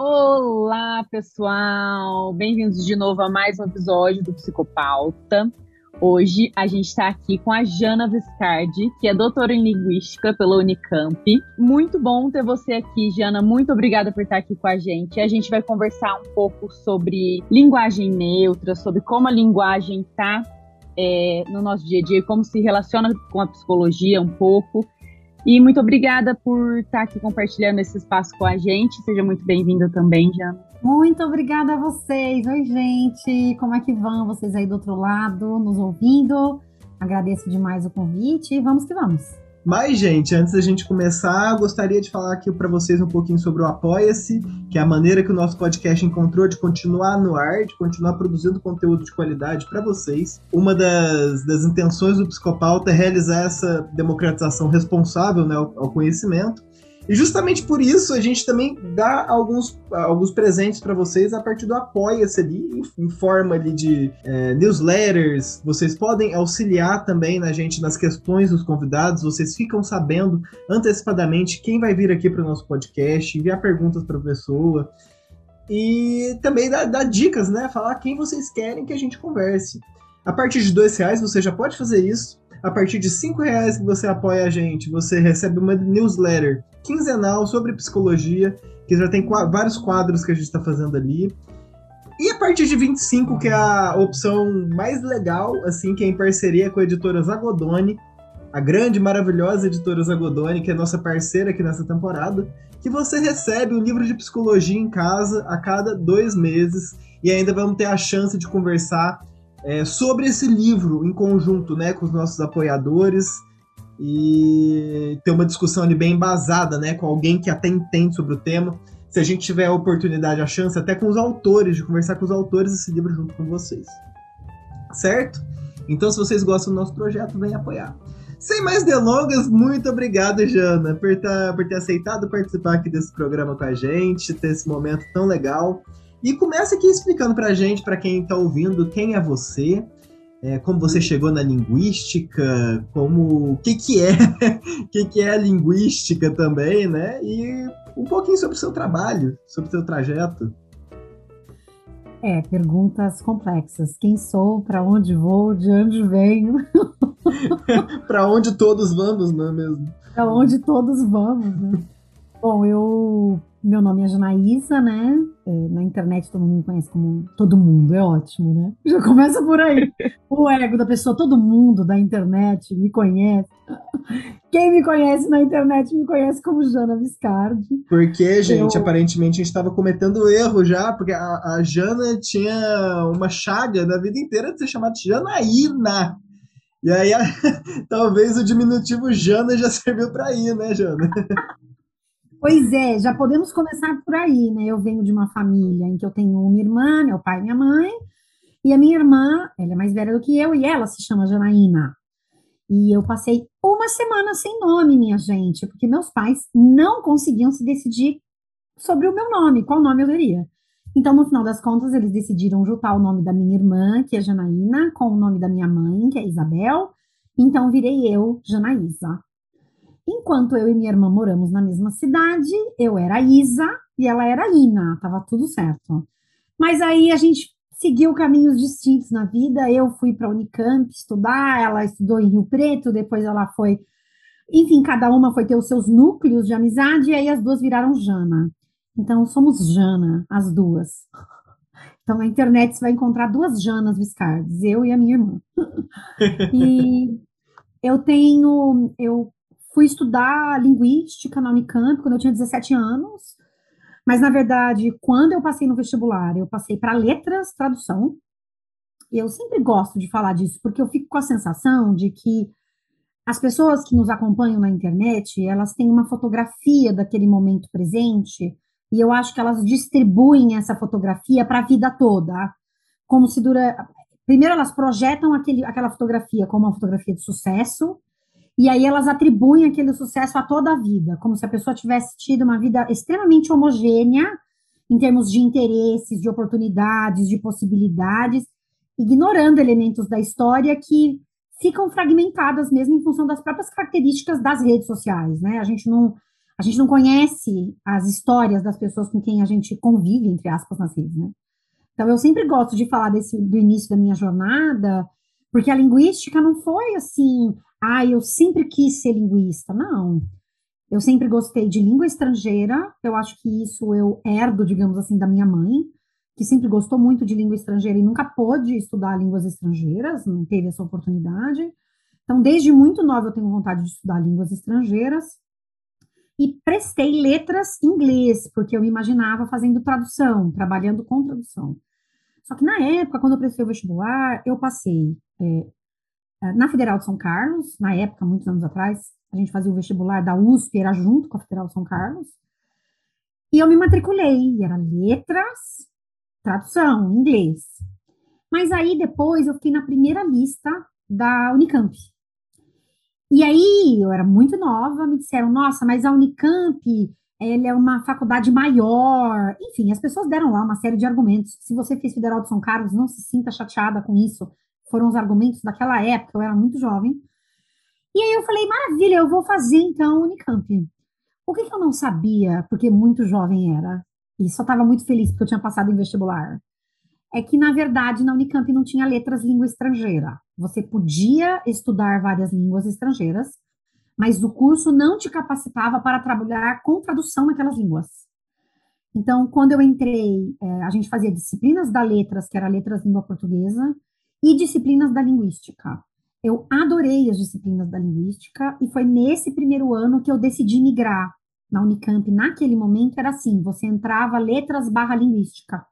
Olá, pessoal! Bem-vindos de novo a mais um episódio do Psicopauta. Hoje a gente está aqui com a Jana Viscardi, que é doutora em Linguística pela Unicamp. Muito bom ter você aqui, Jana. Muito obrigada por estar aqui com a gente. A gente vai conversar um pouco sobre linguagem neutra, sobre como a linguagem está é, no nosso dia a dia, como se relaciona com a psicologia um pouco. E muito obrigada por estar aqui compartilhando esse espaço com a gente. Seja muito bem-vinda também, Jana. Muito obrigada a vocês. Oi, gente. Como é que vão vocês aí do outro lado, nos ouvindo? Agradeço demais o convite e vamos que vamos. Mas, gente, antes da gente começar, gostaria de falar aqui para vocês um pouquinho sobre o Apoia-se, que é a maneira que o nosso podcast encontrou de continuar no ar, de continuar produzindo conteúdo de qualidade para vocês. Uma das, das intenções do Psicopauta é realizar essa democratização responsável né, ao, ao conhecimento. E justamente por isso a gente também dá alguns, alguns presentes para vocês a partir do Apoia-se ali, em forma ali de é, newsletters. Vocês podem auxiliar também na gente nas questões dos convidados. Vocês ficam sabendo antecipadamente quem vai vir aqui para o nosso podcast, enviar perguntas para a pessoa. E também dar, dar dicas, né? Falar quem vocês querem que a gente converse. A partir de dois reais você já pode fazer isso. A partir de cinco reais que você apoia a gente, você recebe uma newsletter quinzenal sobre psicologia, que já tem vários quadros que a gente está fazendo ali. E a partir de 25, que é a opção mais legal, assim, que é em parceria com a editora Zagodoni, a grande, maravilhosa editora Zagodoni, que é nossa parceira aqui nessa temporada, que você recebe um livro de psicologia em casa a cada dois meses e ainda vamos ter a chance de conversar é, sobre esse livro em conjunto, né, com os nossos apoiadores e ter uma discussão ali bem embasada, né, com alguém que até entende sobre o tema. Se a gente tiver a oportunidade, a chance, até com os autores, de conversar com os autores desse livro junto com vocês. Certo? Então, se vocês gostam do nosso projeto, vem apoiar. Sem mais delongas, muito obrigado, Jana, por, tá, por ter aceitado participar aqui desse programa com a gente, ter esse momento tão legal. E começa aqui explicando pra gente, para quem tá ouvindo, quem é você, é, como você chegou na linguística, como o que que é, o que que é a linguística também, né? E um pouquinho sobre o seu trabalho, sobre o seu trajeto. É, perguntas complexas. Quem sou, para onde vou, de onde venho? para onde todos vamos, não é mesmo? Para onde todos vamos, né? Bom, eu meu nome é Janaísa, né? É, na internet todo mundo me conhece como todo mundo, é ótimo, né? Já começa por aí. o ego da pessoa, todo mundo da internet me conhece. Quem me conhece na internet me conhece como Jana Viscardi. Porque, gente, eu... aparentemente a gente estava cometendo erro já, porque a, a, Jana tinha uma chaga da vida inteira de ser chamada Janaína. E aí, a, talvez o diminutivo Jana já serviu para ir, né, Jana? Pois é, já podemos começar por aí, né? Eu venho de uma família em que eu tenho uma irmã, meu pai e minha mãe, e a minha irmã, ela é mais velha do que eu, e ela se chama Janaína. E eu passei uma semana sem nome, minha gente, porque meus pais não conseguiam se decidir sobre o meu nome, qual nome eu daria. Então, no final das contas, eles decidiram juntar o nome da minha irmã, que é Janaína, com o nome da minha mãe, que é Isabel. Então, virei eu, Janaísa. Enquanto eu e minha irmã moramos na mesma cidade, eu era Isa e ela era Ina, tava tudo certo. Mas aí a gente seguiu caminhos distintos na vida. Eu fui para Unicamp estudar, ela estudou em Rio Preto, depois ela foi. Enfim, cada uma foi ter os seus núcleos de amizade, e aí as duas viraram Jana. Então, somos Jana, as duas. Então, na internet você vai encontrar duas Janas Viscardes, eu e a minha irmã. e eu tenho, eu fui estudar linguística na Unicamp quando eu tinha 17 anos. Mas, na verdade, quando eu passei no vestibular, eu passei para letras, tradução. Eu sempre gosto de falar disso, porque eu fico com a sensação de que as pessoas que nos acompanham na internet, elas têm uma fotografia daquele momento presente, e eu acho que elas distribuem essa fotografia para a vida toda. Como se dura. Primeiro, elas projetam aquele, aquela fotografia como uma fotografia de sucesso, e aí elas atribuem aquele sucesso a toda a vida, como se a pessoa tivesse tido uma vida extremamente homogênea em termos de interesses, de oportunidades, de possibilidades, ignorando elementos da história que ficam fragmentadas mesmo em função das próprias características das redes sociais, né? A gente não a gente não conhece as histórias das pessoas com quem a gente convive, entre aspas, nas redes, né? Então, eu sempre gosto de falar desse, do início da minha jornada, porque a linguística não foi assim, ah, eu sempre quis ser linguista. Não. Eu sempre gostei de língua estrangeira, eu acho que isso eu herdo, digamos assim, da minha mãe, que sempre gostou muito de língua estrangeira e nunca pôde estudar línguas estrangeiras, não teve essa oportunidade. Então, desde muito nova eu tenho vontade de estudar línguas estrangeiras. E prestei letras em inglês, porque eu me imaginava fazendo tradução, trabalhando com tradução. Só que na época, quando eu prestei o vestibular, eu passei é, na Federal de São Carlos, na época, muitos anos atrás, a gente fazia o vestibular da USP, era junto com a Federal de São Carlos, e eu me matriculei, era letras, tradução, inglês. Mas aí depois eu fiquei na primeira lista da Unicamp. E aí eu era muito nova, me disseram, nossa, mas a Unicamp ela é uma faculdade maior. Enfim, as pessoas deram lá uma série de argumentos. Se você fez Federal de São Carlos, não se sinta chateada com isso. Foram os argumentos daquela época, eu era muito jovem. E aí eu falei, maravilha, eu vou fazer então Unicamp. O que, que eu não sabia, porque muito jovem era, e só estava muito feliz porque eu tinha passado em vestibular, é que, na verdade, na Unicamp não tinha letras língua estrangeira. Você podia estudar várias línguas estrangeiras, mas o curso não te capacitava para trabalhar com tradução naquelas línguas. Então, quando eu entrei, é, a gente fazia disciplinas da letras, que era letras língua portuguesa, e disciplinas da linguística. Eu adorei as disciplinas da linguística e foi nesse primeiro ano que eu decidi migrar na Unicamp. Naquele momento era assim, você entrava letras barra linguística.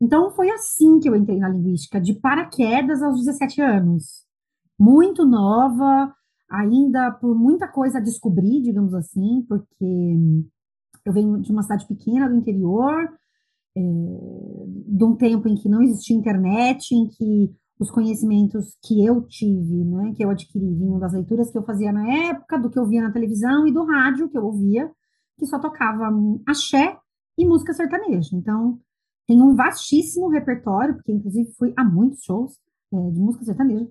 Então foi assim que eu entrei na linguística, de paraquedas aos 17 anos. Muito nova, ainda por muita coisa a descobrir, digamos assim, porque eu venho de uma cidade pequena do interior, é, de um tempo em que não existia internet, em que os conhecimentos que eu tive, né, que eu adquiri, vinham das leituras que eu fazia na época, do que eu via na televisão e do rádio que eu ouvia, que só tocava axé e música sertaneja. Então, tem um vastíssimo repertório, porque inclusive fui a muitos shows é, de música sertaneja.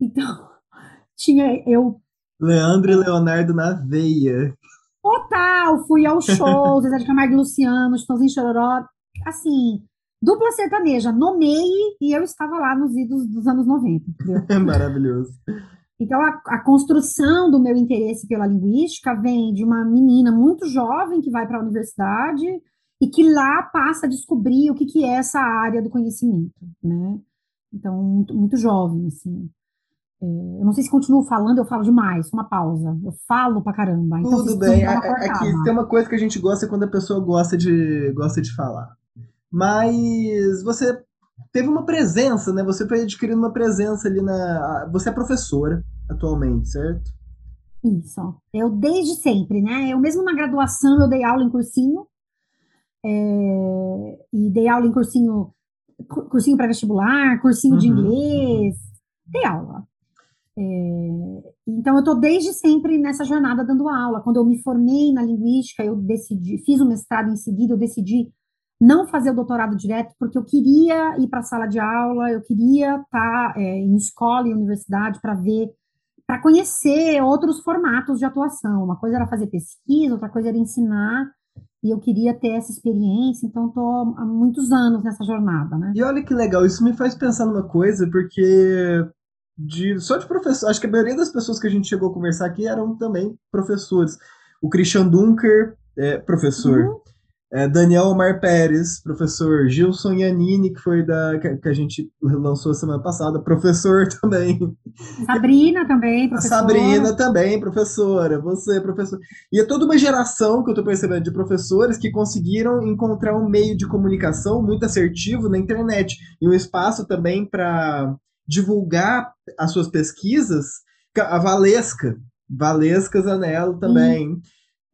Então, tinha eu. Leandro e Leonardo na veia. Total, fui aos shows, Zezé de Camargo e Luciano, Chitãozinho Chororó, assim, dupla sertaneja, no MEI, e eu estava lá nos idos dos anos 90, É Maravilhoso. Então, a, a, construção do meu interesse pela linguística vem de uma menina muito jovem que vai para a universidade e que lá passa a descobrir o que, que é essa área do conhecimento, né? Então, muito, muito jovem, assim. É, eu não sei se continuo falando, eu falo demais, uma pausa. Eu falo pra caramba. Então, Tudo bem, aqui tem uma coisa que a gente gosta quando a pessoa gosta de, gosta de falar. Mas você teve uma presença, né? Você foi adquirindo uma presença ali na. Você é professora atualmente, certo? Isso. Eu desde sempre, né? Eu mesmo na graduação eu dei aula em cursinho. É, e dei aula em cursinho, cursinho para vestibular, cursinho uhum. de inglês. Dei aula. É, então, eu estou desde sempre nessa jornada dando aula. Quando eu me formei na linguística, eu decidi, fiz o mestrado em seguida, eu decidi não fazer o doutorado direto, porque eu queria ir para a sala de aula, eu queria estar tá, é, em escola e universidade para ver, para conhecer outros formatos de atuação. Uma coisa era fazer pesquisa, outra coisa era ensinar, e eu queria ter essa experiência, então estou há muitos anos nessa jornada, né? E olha que legal, isso me faz pensar numa coisa, porque de só de professor. Acho que a maioria das pessoas que a gente chegou a conversar aqui eram também professores. O Christian Dunker, é, professor. Uhum. É, Daniel Omar Pérez, professor. Gilson Yanini, que foi da que, que, a gente lançou semana passada, professor também. Sabrina também, professora. Sabrina também, professora. Você, professor. E é toda uma geração que eu estou percebendo de professores que conseguiram encontrar um meio de comunicação muito assertivo na internet e um espaço também para divulgar as suas pesquisas, a Valesca, Valesca Zanello também,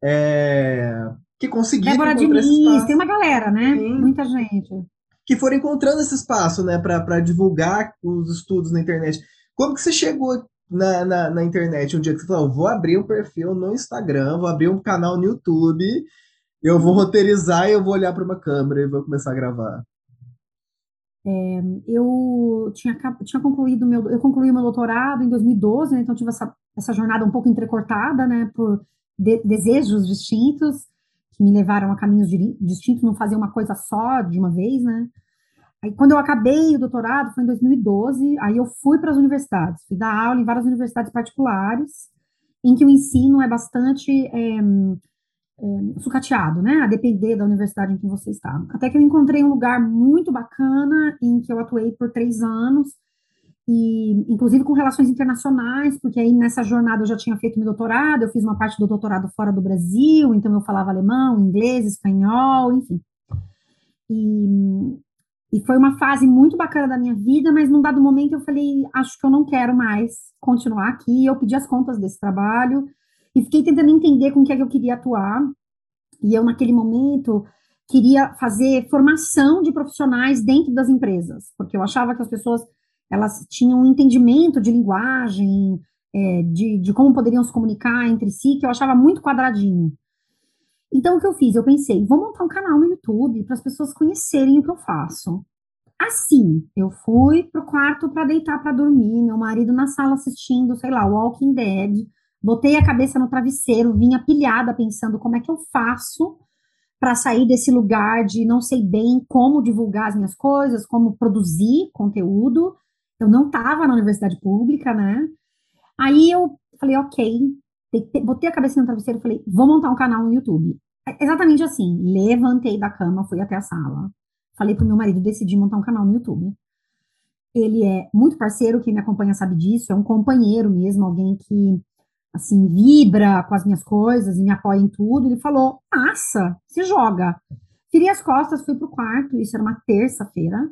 é, que conseguiram Débora Diniz, tem uma galera, né? Sim. Muita gente. Que foram encontrando esse espaço, né, para divulgar os estudos na internet. Como que você chegou na, na, na, internet um dia que você falou, vou abrir um perfil no Instagram, vou abrir um canal no YouTube, eu vou roteirizar e eu vou olhar para uma câmera e vou começar a gravar? É, eu tinha, tinha concluído meu, eu concluí meu doutorado em 2012, né, então tive essa, essa jornada um pouco entrecortada, né, por de, desejos distintos que me levaram a caminhos distintos, não fazer uma coisa só de uma vez, né? Aí, quando eu acabei o doutorado, foi em 2012, aí eu fui para as universidades, fui dar aula em várias universidades particulares, em que o ensino é bastante é, é, sucateado, né? A depender da universidade em que você está. Até que eu encontrei um lugar muito bacana em que eu atuei por três anos, e inclusive com relações internacionais, porque aí nessa jornada eu já tinha feito meu doutorado, eu fiz uma parte do doutorado fora do Brasil, então eu falava alemão, inglês, espanhol, enfim. E, e foi uma fase muito bacana da minha vida, mas num dado momento eu falei, acho que eu não quero mais continuar aqui, eu pedi as contas desse trabalho, e fiquei tentando entender com o que é que eu queria atuar, e eu naquele momento queria fazer formação de profissionais dentro das empresas, porque eu achava que as pessoas elas tinham um entendimento de linguagem, é, de, de como poderiam se comunicar entre si, que eu achava muito quadradinho. Então, o que eu fiz? Eu pensei, vou montar um canal no YouTube para as pessoas conhecerem o que eu faço. Assim, eu fui pro quarto para deitar para dormir, meu marido na sala assistindo, sei lá, Walking Dead, botei a cabeça no travesseiro, vinha pilhada pensando como é que eu faço para sair desse lugar de não sei bem como divulgar as minhas coisas, como produzir conteúdo, eu não estava na universidade pública, né? Aí eu falei, ok, botei a cabeça no travesseiro e falei, vou montar um canal no YouTube. É exatamente assim, levantei da cama, fui até a sala, falei pro meu marido, decidi montar um canal no YouTube. Ele é muito parceiro, quem me acompanha sabe disso, é um companheiro mesmo, alguém que, assim, vibra com as minhas coisas e me apoia em tudo. Ele falou, massa, se joga. Virei as costas, fui pro quarto, isso era uma terça-feira,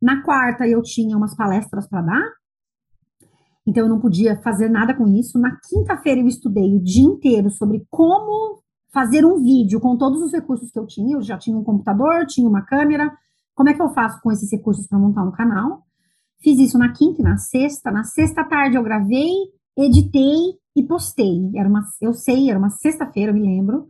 na quarta, eu tinha umas palestras para dar, então eu não podia fazer nada com isso. Na quinta-feira, eu estudei o dia inteiro sobre como fazer um vídeo com todos os recursos que eu tinha. Eu já tinha um computador, tinha uma câmera. Como é que eu faço com esses recursos para montar um canal? Fiz isso na quinta e na sexta. Na sexta tarde, eu gravei, editei e postei. Era uma, eu sei, era uma sexta-feira, eu me lembro.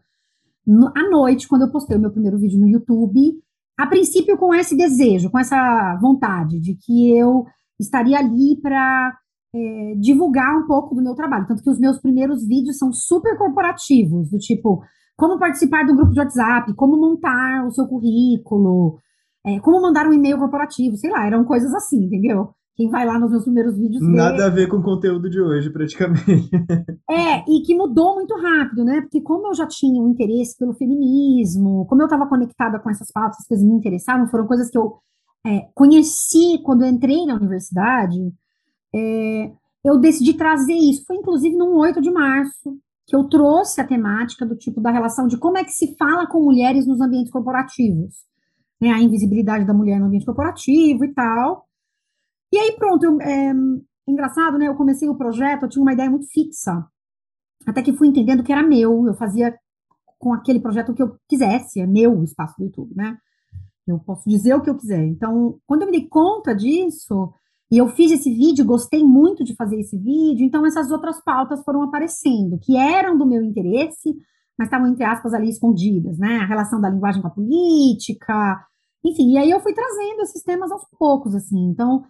No, à noite, quando eu postei o meu primeiro vídeo no YouTube, a princípio com esse desejo, com essa vontade de que eu estaria ali para é, divulgar um pouco do meu trabalho. Tanto que os meus primeiros vídeos são super corporativos, do tipo, como participar do grupo de WhatsApp, como montar o seu currículo, é, como mandar um e-mail corporativo, sei lá, eram coisas assim, entendeu? Quem vai lá nos meus primeiros vídeos. Nada vê... a ver com o conteúdo de hoje, praticamente. É, e que mudou muito rápido, né? Porque como eu já tinha um interesse pelo feminismo, como eu estava conectada com essas pautas, as coisas me interessavam, foram coisas que eu é, conheci quando eu entrei na universidade, é, eu decidi trazer isso. Foi inclusive num 8 de março que eu trouxe a temática do tipo da relação de como é que se fala com mulheres nos ambientes corporativos. Né, a invisibilidade da mulher no ambiente corporativo e tal. E aí, pronto, eu, é, engraçado, né? Eu comecei o projeto, eu tinha uma ideia muito fixa. Até que fui entendendo que era meu, eu fazia com aquele projeto o que eu quisesse, é meu o espaço do YouTube, né? Eu posso dizer o que eu quiser. Então, quando eu me dei conta disso, e eu fiz esse vídeo, gostei muito de fazer esse vídeo, então essas outras pautas foram aparecendo, que eram do meu interesse, mas estavam, entre aspas, ali escondidas, né? A relação da linguagem com a política, enfim, e aí eu fui trazendo esses temas aos poucos, assim. Então,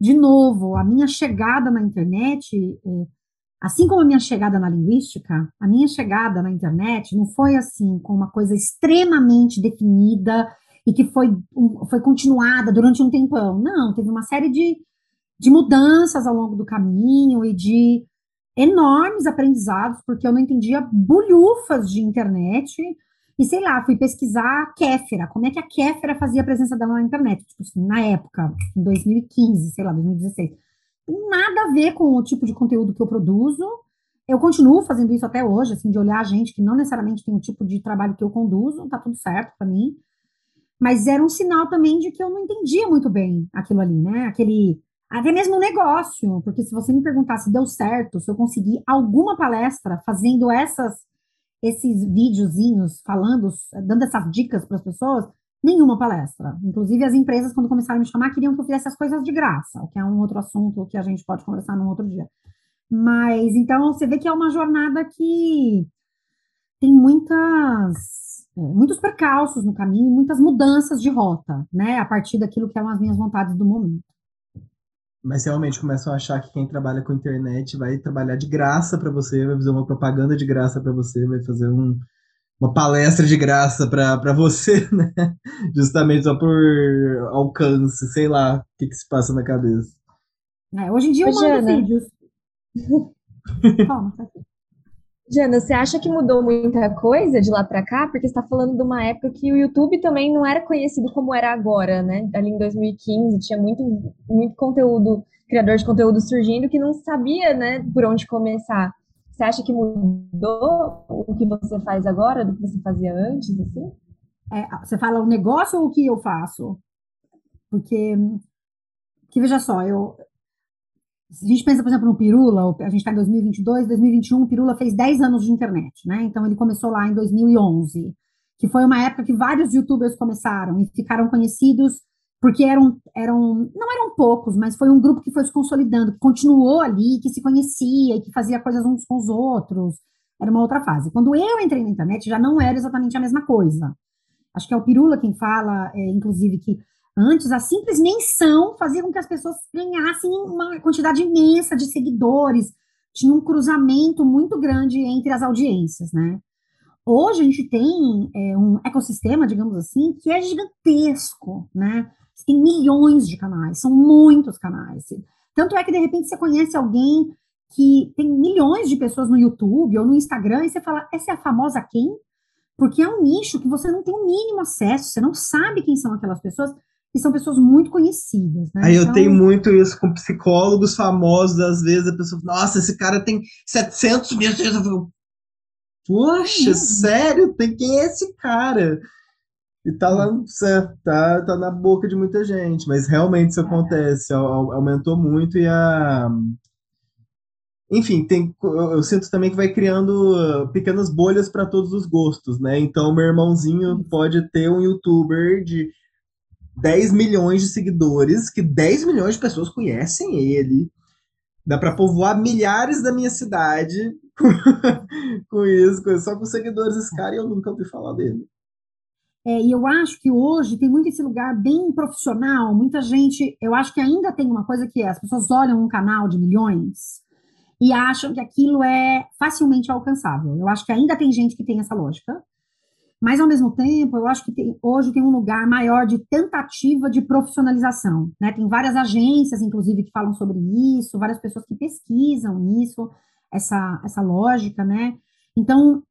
de novo, a minha chegada na internet, é, assim como a minha chegada na linguística, a minha chegada na internet não foi assim, com uma coisa extremamente definida e que foi, foi continuada durante um tempão. Não, teve uma série de, de mudanças ao longo do caminho e de enormes aprendizados, porque eu não entendia bulhufas de internet e sei lá, fui pesquisar Kéfera, como é que a Kéfera fazia a presença dela na internet, tipo assim, na época, em 2015, sei lá, 2016. Tem nada a ver com o tipo de conteúdo que eu produzo. Eu continuo fazendo isso até hoje, assim, de olhar gente que não necessariamente tem o tipo de trabalho que eu conduzo, tá tudo certo para mim. Mas era um sinal também de que eu não entendia muito bem aquilo ali, né? Aquele até mesmo o negócio, porque se você me perguntar se deu certo, se eu consegui alguma palestra fazendo essas esses videozinhos falando, dando essas dicas para as pessoas, nenhuma palestra. Inclusive, as empresas, quando começaram a me chamar, queriam que eu fizesse as coisas de graça, o que é um outro assunto que a gente pode conversar num outro dia. Mas, então, você vê que é uma jornada que tem muitas, é, muitos percalços no caminho, muitas mudanças de rota, né, a partir daquilo que eram as minhas vontades do momento. Mas realmente começam a achar que quem trabalha com internet vai trabalhar de graça para você, vai fazer uma propaganda de graça para você, vai fazer um, uma palestra de graça para você, né? Justamente só por alcance, sei lá o que, que se passa na cabeça. É, hoje em dia eu mando vídeos. Calma, tá aqui. Jana, você acha que mudou muita coisa de lá para cá? Porque está falando de uma época que o YouTube também não era conhecido como era agora, né? Ali em 2015 tinha muito, muito conteúdo, criador de conteúdo surgindo que não sabia, né, por onde começar. Você acha que mudou o que você faz agora do que você fazia antes, assim? É, você fala o negócio ou o que eu faço? Porque, que veja só, eu, se a gente pensa, por exemplo, no Pirula, a gente está em 2022, 2021, o Pirula fez 10 anos de internet, né? Então ele começou lá em 2011, que foi uma época que vários youtubers começaram e ficaram conhecidos porque eram, eram não eram poucos, mas foi um grupo que foi se consolidando, que continuou ali, que se conhecia que fazia coisas uns com os outros. Era uma outra fase. Quando eu entrei na internet, já não era exatamente a mesma coisa. Acho que é o Pirula quem fala, é, inclusive, que Antes, a simples menção fazia com que as pessoas ganhassem uma quantidade imensa de seguidores, tinha um cruzamento muito grande entre as audiências, né? Hoje a gente tem é, um ecossistema, digamos assim, que é gigantesco, né? Você tem milhões de canais, são muitos canais. Tanto é que, de repente, você conhece alguém que tem milhões de pessoas no YouTube ou no Instagram e você fala, essa é a famosa quem? Porque é um nicho que você não tem o mínimo acesso, você não sabe quem são aquelas pessoas, e são pessoas muito conhecidas. Né? Aí então, eu tenho muito isso com psicólogos famosos, às vezes a pessoa fala, nossa, esse cara tem 700 mil. Eu Poxa, é sério? Tem quem é esse cara? E tá lá, tá, tá na boca de muita gente, mas realmente isso é. acontece, aumentou muito e a. Enfim, tem, eu sinto também que vai criando pequenas bolhas para todos os gostos, né? Então, meu irmãozinho pode ter um youtuber de 10 milhões de seguidores, que 10 milhões de pessoas conhecem ele. Dá para povoar milhares da minha cidade com isso, só com seguidores desse cara e eu nunca ouvi falar dele. É, e eu acho que hoje tem muito esse lugar bem profissional, muita gente, eu acho que ainda tem uma coisa que é, as pessoas olham um canal de milhões e acham que aquilo é facilmente alcançável. Eu acho que ainda tem gente que tem essa lógica. Mas, ao mesmo tempo, eu acho que tem, hoje tem um lugar maior de tentativa de profissionalização. Né? Tem várias agências, inclusive, que falam sobre isso, várias pessoas que pesquisam isso, essa, essa lógica, né? Então,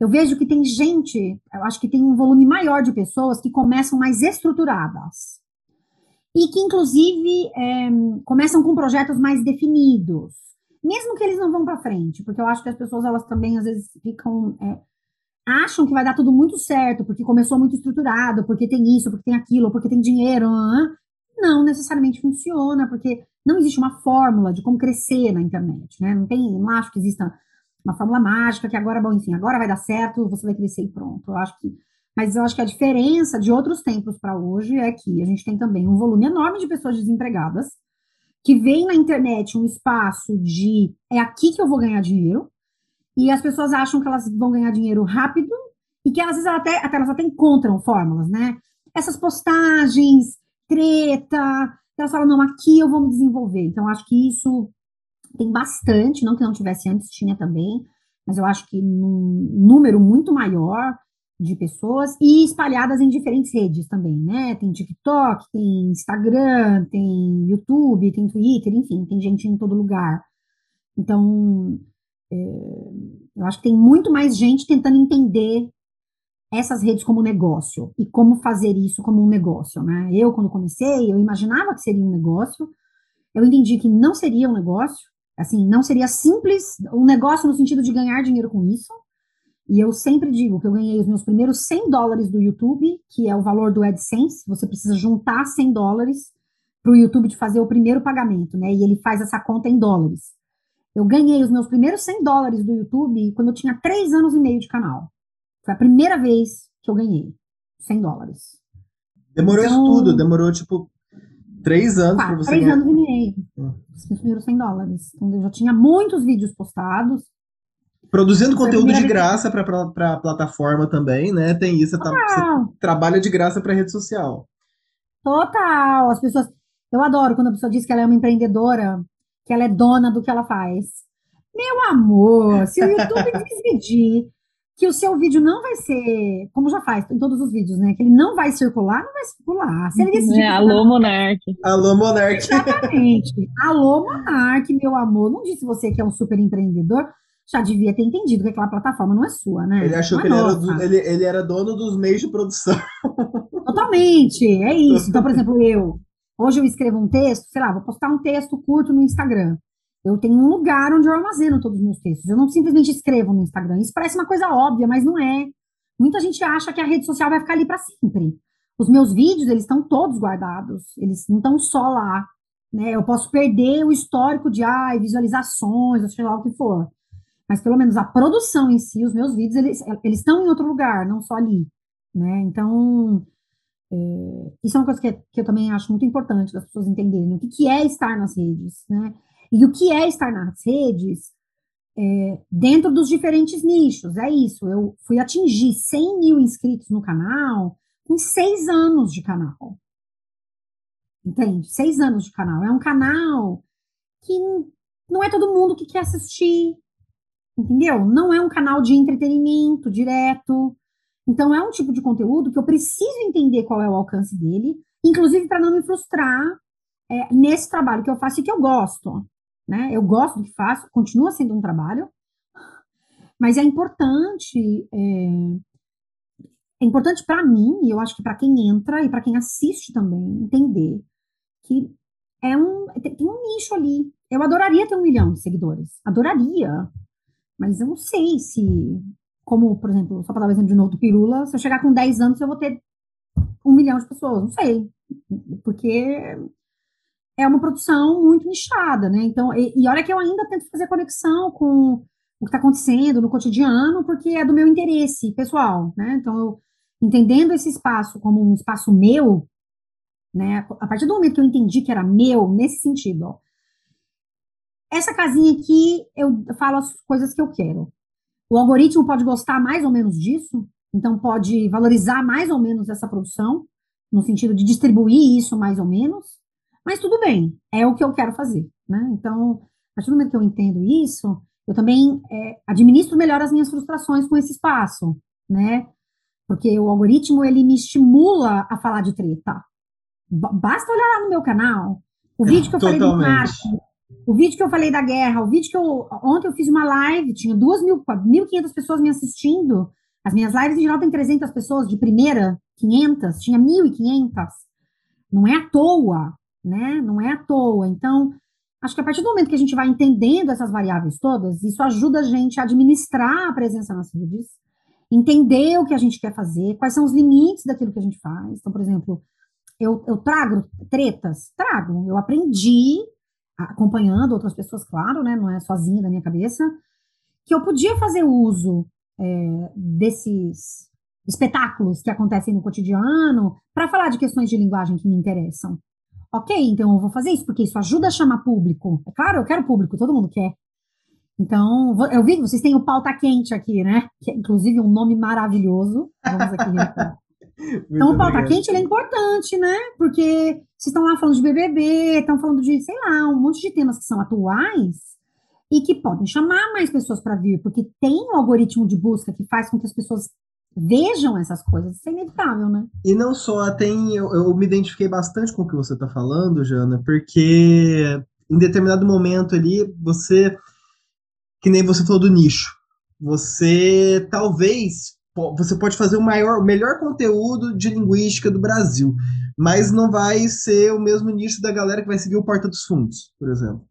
eu vejo que tem gente, eu acho que tem um volume maior de pessoas que começam mais estruturadas. E que, inclusive, é, começam com projetos mais definidos. Mesmo que eles não vão para frente, porque eu acho que as pessoas, elas também, às vezes, ficam... É, acham que vai dar tudo muito certo, porque começou muito estruturado, porque tem isso, porque tem aquilo, porque tem dinheiro. Não necessariamente funciona, porque não existe uma fórmula de como crescer na internet, né? Não tem, não acho que exista uma fórmula mágica que agora, bom, enfim, agora vai dar certo, você vai crescer e pronto. Eu acho que, mas eu acho que a diferença de outros tempos para hoje é que a gente tem também um volume enorme de pessoas desempregadas que veem na internet um espaço de é aqui que eu vou ganhar dinheiro, e as pessoas acham que elas vão ganhar dinheiro rápido e que elas, às vezes, até, até, elas até encontram fórmulas, né? Essas postagens, treta, elas falam, não, aqui eu vou me desenvolver. Então, acho que isso tem bastante, não que não tivesse antes, tinha também, mas eu acho que num número muito maior de pessoas e espalhadas em diferentes redes também, né? Tem TikTok, tem Instagram, tem YouTube, tem Twitter, enfim, tem gente em todo lugar. Então, eu acho que tem muito mais gente tentando entender essas redes como negócio e como fazer isso como um negócio, né? Eu, quando comecei, eu imaginava que seria um negócio, eu entendi que não seria um negócio, assim, não seria simples, um negócio no sentido de ganhar dinheiro com isso, e eu sempre digo que eu ganhei os meus primeiros 100 dólares do YouTube, que é o valor do AdSense, você precisa juntar 100 dólares para o YouTube te fazer o primeiro pagamento, né? E ele faz essa conta em dólares. Eu ganhei os meus primeiros 100 dólares do YouTube quando eu tinha 3 anos e meio de canal. Foi a primeira vez que eu ganhei 100 dólares. Demorou então, isso tudo, demorou tipo 3 anos para você 3 ganhar. anos e meio. Hum. Os meus primeiros 100 dólares. Então eu já tinha muitos vídeos postados. Produzindo conteúdo de graça para a plataforma também, né? Tem isso, você, tá, você trabalha de graça para rede social. Total. As pessoas. Eu adoro quando a pessoa diz que ela é uma empreendedora, que ela é dona do que ela faz. Meu amor, se o YouTube decidir que o seu vídeo não vai ser, como já faz em todos os vídeos, né? Que ele não vai circular, não vai circular. Se ele decidir. É, alô, Monark. Alô, Monark. Exatamente. alô, Monark, meu amor. Não disse você que é um super empreendedor. Já devia ter entendido que aquela plataforma não é sua, né? Ele achou não que é ele era, nossa. do- ele, ele era dono dos meios de produção. Totalmente, é isso. Então, por exemplo, eu, hoje eu escrevo um texto, sei lá, vou postar um texto curto no Instagram. Eu tenho um lugar onde eu armazeno todos os meus textos. Eu não simplesmente escrevo no Instagram. Isso parece uma coisa óbvia, mas não é. Muita gente acha que a rede social vai ficar ali para sempre. Os meus vídeos, eles estão todos guardados. Eles não estão só lá. Né? Eu posso perder o histórico de ai, visualizações, ou seja lá o que for. Mas pelo menos a produção em si, os meus vídeos, eles, eles estão em outro lugar, não só ali. Né? Então, é, isso é uma coisa que, que eu também acho muito importante das pessoas entenderem o que, que é estar nas redes, né? E o que é estar nas redes é, dentro dos diferentes nichos. É isso. Eu fui atingir 100 mil inscritos no canal com seis anos de canal. Entende? Seis anos de canal. É um canal que não é todo mundo que quer assistir. Entendeu? Não é um canal de entretenimento direto. Então, é um tipo de conteúdo que eu preciso entender qual é o alcance dele, inclusive para não me frustrar é, nesse trabalho que eu faço e que eu gosto. Né? Eu gosto do que faço, continua sendo um trabalho, mas é importante, é, é importante para mim, e eu acho que para quem entra e para quem assiste também, entender que é um, tem, tem um nicho ali. Eu adoraria ter um milhão de seguidores, adoraria, mas eu não sei se como, por exemplo, só para dar o exemplo de novo do Pirula, se eu chegar com 10 anos, eu vou ter um milhão de pessoas, não sei. Porque é uma produção muito nichada, né? Então, e, e olha que eu ainda tento fazer conexão com o que está acontecendo no cotidiano, porque é do meu interesse pessoal, né? Então, eu, entendendo esse espaço como um espaço meu, né? A partir do momento que eu entendi que era meu, nesse sentido, ó, essa casinha aqui, eu falo as coisas que eu quero. O algoritmo pode gostar mais ou menos disso, então pode valorizar mais ou menos essa produção, no sentido de distribuir isso mais ou menos, mas tudo bem, é o que eu quero fazer, né? Então, a partir do momento que eu entendo isso, eu também é, administro melhor as minhas frustrações com esse espaço, né? Porque o algoritmo, ele me estimula a falar de treta. Basta olhar lá no meu canal, o vídeo que eu falei do marketing, o vídeo que eu falei da guerra, o vídeo que eu. Ontem eu fiz uma live, tinha 1.500 pessoas me assistindo. As minhas lives em geral tem 300 pessoas, de primeira, 500, tinha 1.500. Não é à toa, né? Não é à toa. Então, acho que a partir do momento que a gente vai entendendo essas variáveis todas, isso ajuda a gente a administrar a presença nas redes, entender o que a gente quer fazer, quais são os limites daquilo que a gente faz. Então, por exemplo, eu, eu trago tretas? Trago. Eu aprendi acompanhando outras pessoas, claro, né? Não é sozinha da minha cabeça, que eu podia fazer uso é, desses espetáculos que acontecem no cotidiano para falar de questões de linguagem que me interessam. Ok, então eu vou fazer isso porque isso ajuda a chamar público. É claro, eu quero público, todo mundo quer. Então, eu vi que vocês têm o pauta quente aqui, né? Que é inclusive um nome maravilhoso. Vamos aqui. então, o pauta quente ele é importante, né? Porque vocês estão lá falando de BBB, estão falando de, sei lá, um monte de temas que são atuais e que podem chamar mais pessoas para vir, porque tem um algoritmo de busca que faz com que as pessoas vejam essas coisas. Isso é inevitável, né? E não só, tem. Eu, eu me identifiquei bastante com o que você está falando, Jana, porque em determinado momento ali, você. Que nem você falou do nicho. Você talvez você pode fazer o maior, o melhor conteúdo de linguística do Brasil, mas não vai ser o mesmo nicho da galera que vai seguir o Porta dos Fundos, por exemplo.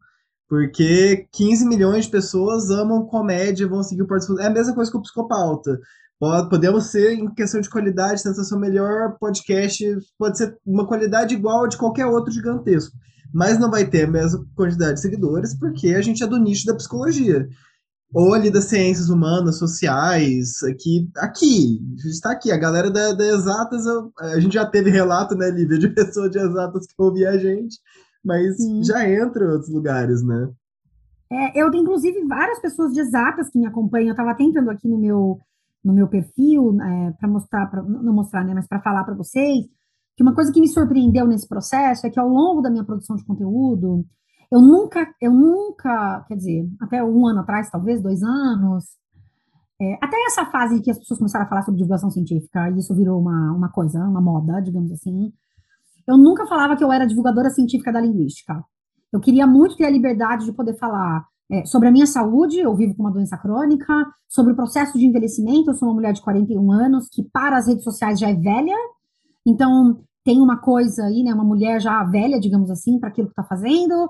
Porque 15 milhões de pessoas amam comédia, vão seguir o Porta dos Fundos. É a mesma coisa que o Psicopauta. Podemos ser, em questão de qualidade, sensação melhor, podcast pode ser uma qualidade igual a de qualquer outro gigantesco. Mas não vai ter a mesma quantidade de seguidores, porque a gente é do nicho da psicologia ou ali das ciências humanas, sociais, aqui, aqui, está aqui, a galera da, da exatas, a gente já teve relato, né, Lívia, de pessoas de exatas que ouvia a gente, mas Sim. já entra em outros lugares, né? É, eu tenho, inclusive, várias pessoas de exatas que me acompanham, eu estava tentando aqui no meu, no meu perfil, é, para mostrar, pra, não mostrar, né, mas para falar para vocês, que uma coisa que me surpreendeu nesse processo é que ao longo da minha produção de conteúdo, eu nunca, eu nunca, quer dizer, até um ano atrás, talvez, dois anos, é, até essa fase que as pessoas começaram a falar sobre divulgação científica, e isso virou uma, uma coisa, uma moda, digamos assim, eu nunca falava que eu era divulgadora científica da linguística. Eu queria muito ter a liberdade de poder falar é, sobre a minha saúde, eu vivo com uma doença crônica, sobre o processo de envelhecimento, eu sou uma mulher de 41 anos, que para as redes sociais já é velha, então tem uma coisa aí, né, uma mulher já velha, digamos assim, para aquilo que está fazendo.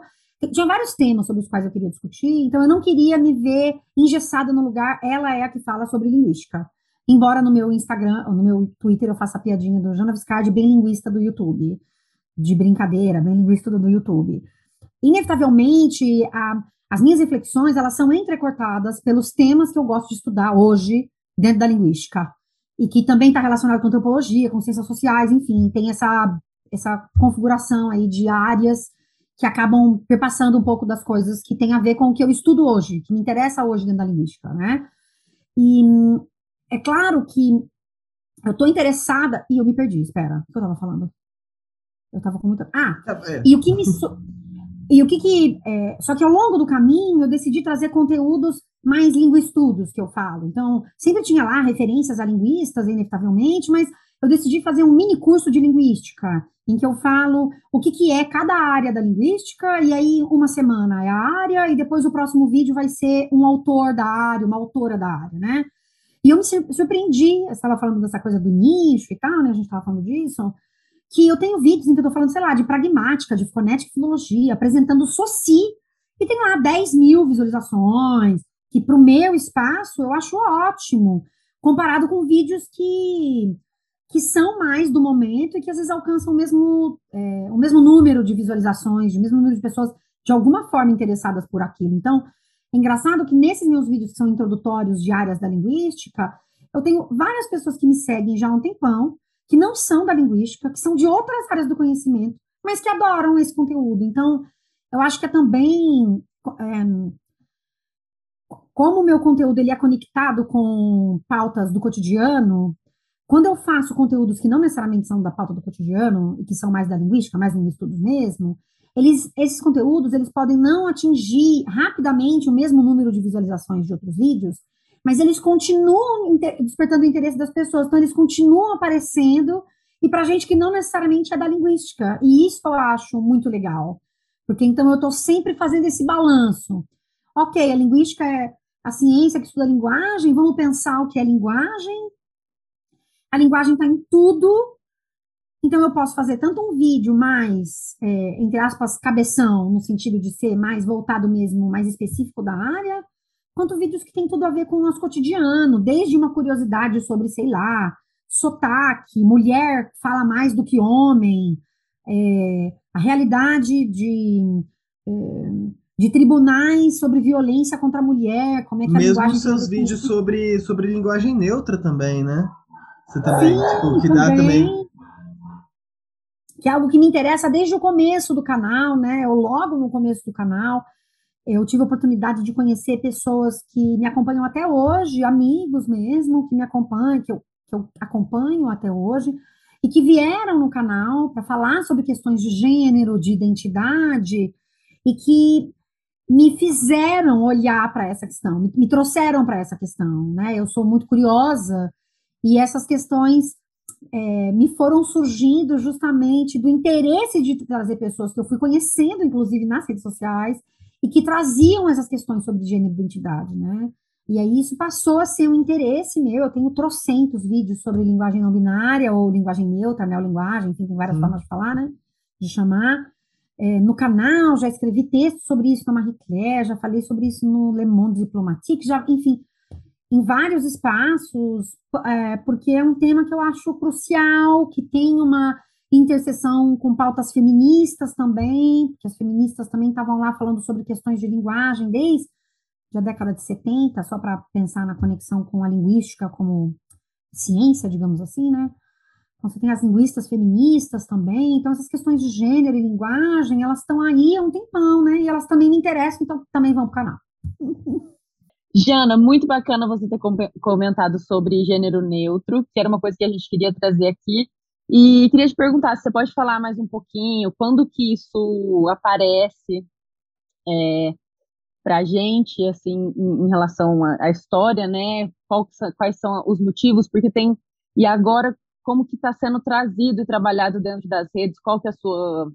Tinha vários temas sobre os quais eu queria discutir, então eu não queria me ver engessada no lugar, ela é a que fala sobre linguística. Embora no meu Instagram, no meu Twitter eu faça a piadinha do Jana Viscardi, bem linguista do YouTube, de brincadeira, bem linguista do, YouTube. Inevitavelmente, a, as minhas reflexões, elas são entrecortadas pelos temas que eu gosto de estudar hoje dentro da linguística e que também está relacionado com antropologia, com ciências sociais, enfim, tem essa, essa configuração aí de áreas que acabam perpassando um pouco das coisas que tem a ver com o que eu estudo hoje, que me interessa hoje dentro da linguística, né? E é claro que eu estou interessada, e eu me perdi, espera, o que eu estava falando? Eu estava com muita... Ah, é. e o que me... So... E o que que... É... Só que ao longo do caminho eu decidi trazer conteúdos mais linguistudos que eu falo. Então, sempre tinha lá referências a linguistas, inevitavelmente, mas eu decidi fazer um mini curso de linguística, em que eu falo o que, que é cada área da linguística, e aí uma semana é a área, e depois o próximo vídeo vai ser um autor da área, uma autora da área, né? E eu me surpreendi, eu estava falando dessa coisa do nicho e tal, né? A gente estava falando disso, que eu tenho vídeos em que eu estou falando, sei lá, de pragmática, de fonética e filologia, apresentando SOCI, e tem lá 10 mil visualizações, que para o meu espaço eu acho ótimo, comparado com vídeos que, que são mais do momento e que às vezes alcançam o mesmo, é, o mesmo número de visualizações, o mesmo número de pessoas de alguma forma interessadas por aquilo. Então, é engraçado que nesses meus vídeos que são introdutórios de áreas da linguística, eu tenho várias pessoas que me seguem já há um tempão, que não são da linguística, que são de outras áreas do conhecimento, mas que adoram esse conteúdo. Então, eu acho que é também é, como o meu conteúdo ele é conectado com pautas do cotidiano, quando eu faço conteúdos que não necessariamente são da pauta do cotidiano e que são mais da linguística, mais linguísticos mesmo, eles, esses conteúdos eles podem não atingir rapidamente o mesmo número de visualizações de outros vídeos, mas eles continuam despertando o interesse das pessoas, então eles continuam aparecendo e para gente que não necessariamente é da linguística, e isso eu acho muito legal, porque então eu estou sempre fazendo esse balanço. Ok, a linguística é a ciência que estuda a linguagem, vamos pensar o que é linguagem. A linguagem está em tudo, então eu posso fazer tanto um vídeo mais, é, entre aspas, cabeção, no sentido de ser mais voltado mesmo, mais específico da área, quanto vídeos que tem tudo a ver com o nosso cotidiano, desde uma curiosidade sobre, sei lá, sotaque, mulher fala mais do que homem, é, a realidade de. É, de tribunais sobre violência contra a mulher, como é que Mesmo a linguagem... seus vídeos sobre, sobre linguagem neutra também, né? Você também, Sim, tipo, que também, dá também... Que é algo que me interessa desde o começo do canal, né? Ou logo no começo do canal. Eu tive a oportunidade de conhecer pessoas que me acompanham até hoje, amigos mesmo, que me acompanham, que eu, que eu acompanho até hoje, e que vieram no canal para falar sobre questões de gênero, de identidade, e que me fizeram olhar para essa questão, me, me trouxeram para essa questão, né? Eu sou muito curiosa e essas questões é, me foram surgindo justamente do interesse de trazer pessoas que eu fui conhecendo, inclusive nas redes sociais, e que traziam essas questões sobre gênero e identidade, né? E aí isso passou a ser um interesse meu. Eu tenho trocentos vídeos sobre linguagem não binária ou linguagem neutra, neolinguagem, enfim, tem várias hum. formas de falar, né? De chamar. É, no canal, já escrevi texto sobre isso na Marie Claire, já falei sobre isso no Le Monde Diplomatique, já, enfim, em vários espaços, é, porque é um tema que eu acho crucial, que tem uma interseção com pautas feministas também, que as feministas também estavam lá falando sobre questões de linguagem desde a década de 70, só para pensar na conexão com a linguística como ciência, digamos assim, né? Então, você tem as linguistas feministas também. Então, essas questões de gênero e linguagem, elas estão aí há um tempão, né? E elas também me interessam, então também vão para o canal. Jana, muito bacana você ter comentado sobre gênero neutro, que era uma coisa que a gente queria trazer aqui, E queria te perguntar, se você pode falar mais um pouquinho, quando que isso aparece é, para a gente, assim, em, em relação à, história, né? Qual, quais são os motivos? Porque tem e agora como que está sendo trazido e trabalhado dentro das redes? Qual que é a sua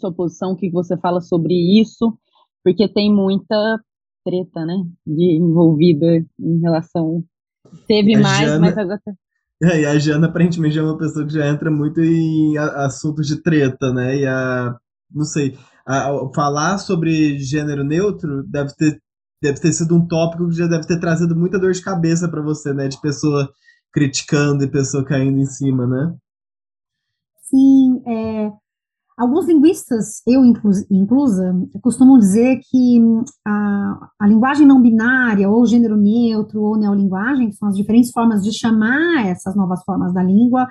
sua posição? O que você fala sobre isso? Porque tem muita treta, né? De envolvida em relação teve mais, Jana... mas agora é, e a Jana aparentemente é uma pessoa que já entra muito em assuntos de treta, né? E a não sei, a, a, falar sobre gênero neutro deve ter, deve ter sido um tópico que já deve ter trazido muita dor de cabeça para você, né? De pessoa criticando e pessoa caindo em cima, né? Sim, é, alguns linguistas, eu inclusa, costumam dizer que a, a linguagem não binária, ou gênero neutro, ou neolinguagem, que são as diferentes formas de chamar essas novas formas da língua,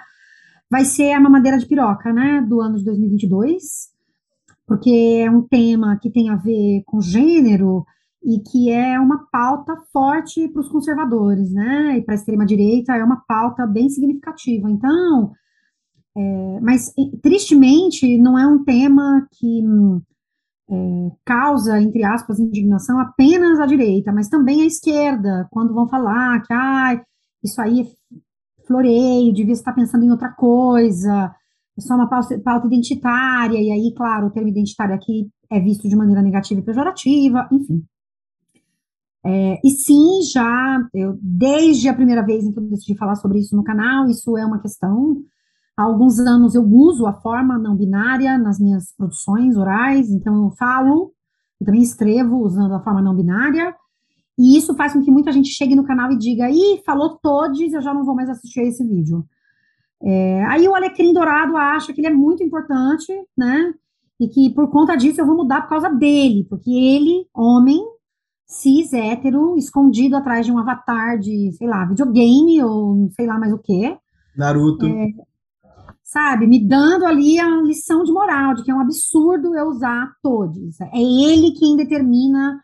vai ser a mamadeira de piroca, né, do ano de 2022, porque é um tema que tem a ver com gênero e que é uma pauta forte para os conservadores, né? E para a extrema-direita é uma pauta bem significativa. Então, é, mas tristemente não é um tema que é, causa, entre aspas, indignação apenas à direita, mas também à esquerda, quando vão falar que ah, isso aí é floreio, devia estar pensando em outra coisa, é só uma pauta, pauta identitária, e aí, claro, o termo identitário aqui é visto de maneira negativa e pejorativa, enfim. É, e sim, já, eu, desde a primeira vez em que eu decidi falar sobre isso no canal, isso é uma questão. Há alguns anos eu uso a forma não binária nas minhas produções orais, então eu falo e também escrevo usando a forma não binária, e isso faz com que muita gente chegue no canal e diga, ih, falou todos, eu já não vou mais assistir esse vídeo. É, aí o alecrim dourado acha que ele é muito importante, né? E que por conta disso eu vou mudar por causa dele, porque ele, homem, cis, hétero, escondido atrás de um avatar de, sei lá, videogame ou sei lá mais o que. Naruto. É, sabe, me dando ali a lição de moral, de que é um absurdo eu usar todos. É ele quem determina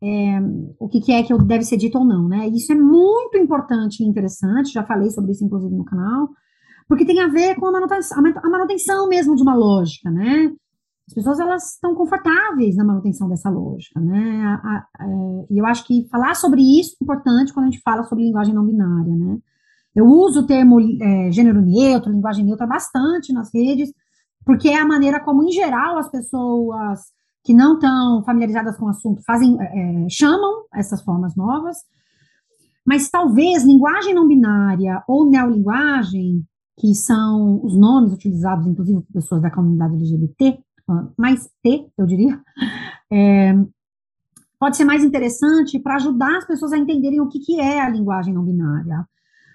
é, o que, que, é que deve ser dito ou não, né? Isso é muito importante e interessante, já falei sobre isso, inclusive, no canal porque tem a ver com a manutenção, a manutenção mesmo de uma lógica, né? As pessoas elas estão confortáveis na manutenção dessa lógica, né? É, e eu acho que falar sobre isso é importante quando a gente fala sobre linguagem não binária, né? Eu uso o termo é, gênero neutro, linguagem neutra bastante nas redes, porque é a maneira como, em geral, as pessoas que não estão familiarizadas com o assunto fazem, é, chamam essas formas novas. Mas talvez linguagem não binária ou neolinguagem que são os nomes utilizados, inclusive, por pessoas da comunidade LGBT, mais T, eu diria, é, pode ser mais interessante para ajudar as pessoas a entenderem o que, que é a linguagem não binária.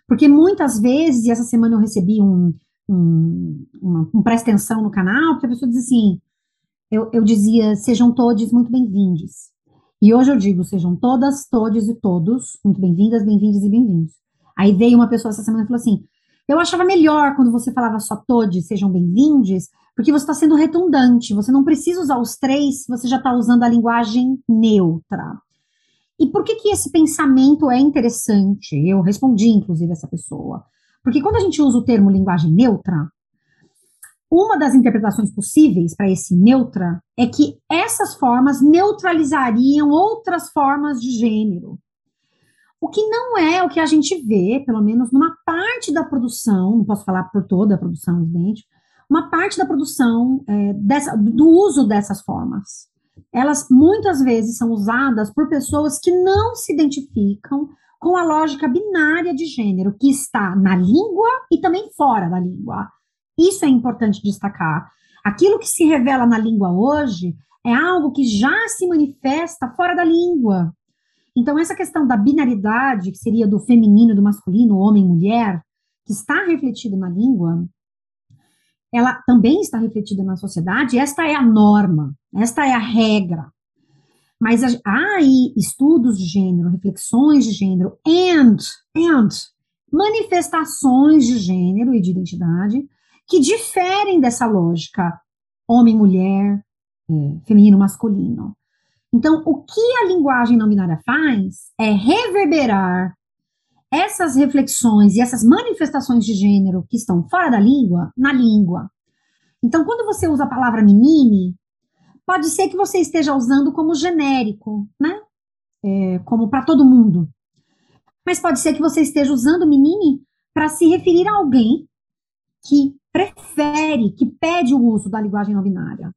Porque muitas vezes, e essa semana eu recebi um, um, uma, um presta atenção no canal, porque a pessoa diz assim, eu, eu dizia, sejam todos muito bem-vindos. E hoje eu digo, sejam todas, todos e todos muito bem-vindas, bem-vindos e bem-vindos. Aí veio uma pessoa essa semana e falou assim, eu achava melhor quando você falava só todos, sejam bem-vindos, porque você está sendo redundante. Você não precisa usar os três, você já está usando a linguagem neutra. E por que, que esse pensamento é interessante? Eu respondi, inclusive, essa pessoa. Porque quando a gente usa o termo linguagem neutra, uma das interpretações possíveis para esse neutra é que essas formas neutralizariam outras formas de gênero. O que não é o que a gente vê, pelo menos numa parte da produção, não posso falar por toda a produção, evidente, uma parte da produção é, dessa, do uso dessas formas. Elas muitas vezes são usadas por pessoas que não se identificam com a lógica binária de gênero que está na língua e também fora da língua. Isso é importante destacar. Aquilo que se revela na língua hoje é algo que já se manifesta fora da língua. Então, essa questão da binaridade, que seria do feminino, do masculino, homem, mulher, que está refletida na língua, ela também está refletida na sociedade, esta é a norma, esta é a regra. Mas há aí estudos de gênero, reflexões de gênero, and, and manifestações de gênero e de identidade que diferem dessa lógica homem-mulher, é, feminino-masculino. Então, o que a linguagem não binária faz é reverberar essas reflexões e essas manifestações de gênero que estão fora da língua, na língua. Então, quando você usa a palavra menine, pode ser que você esteja usando como genérico, né? É, como para todo mundo. Mas pode ser que você esteja usando menine para se referir a alguém que prefere, que pede o uso da linguagem não binária.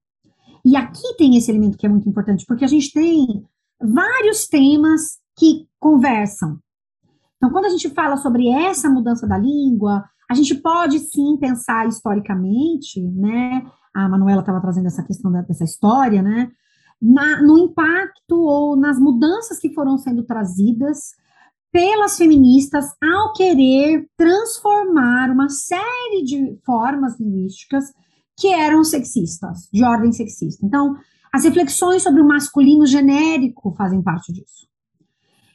E aqui tem esse elemento que é muito importante, porque a gente tem vários temas que conversam. Então, quando a gente fala sobre essa mudança da língua, a gente pode sim pensar historicamente, né? A Manuela estava trazendo essa questão dessa história, né? Na, no impacto ou nas mudanças que foram sendo trazidas pelas feministas ao querer transformar uma série de formas linguísticas que eram sexistas, de ordem sexista. Então, as reflexões sobre o masculino genérico fazem parte disso.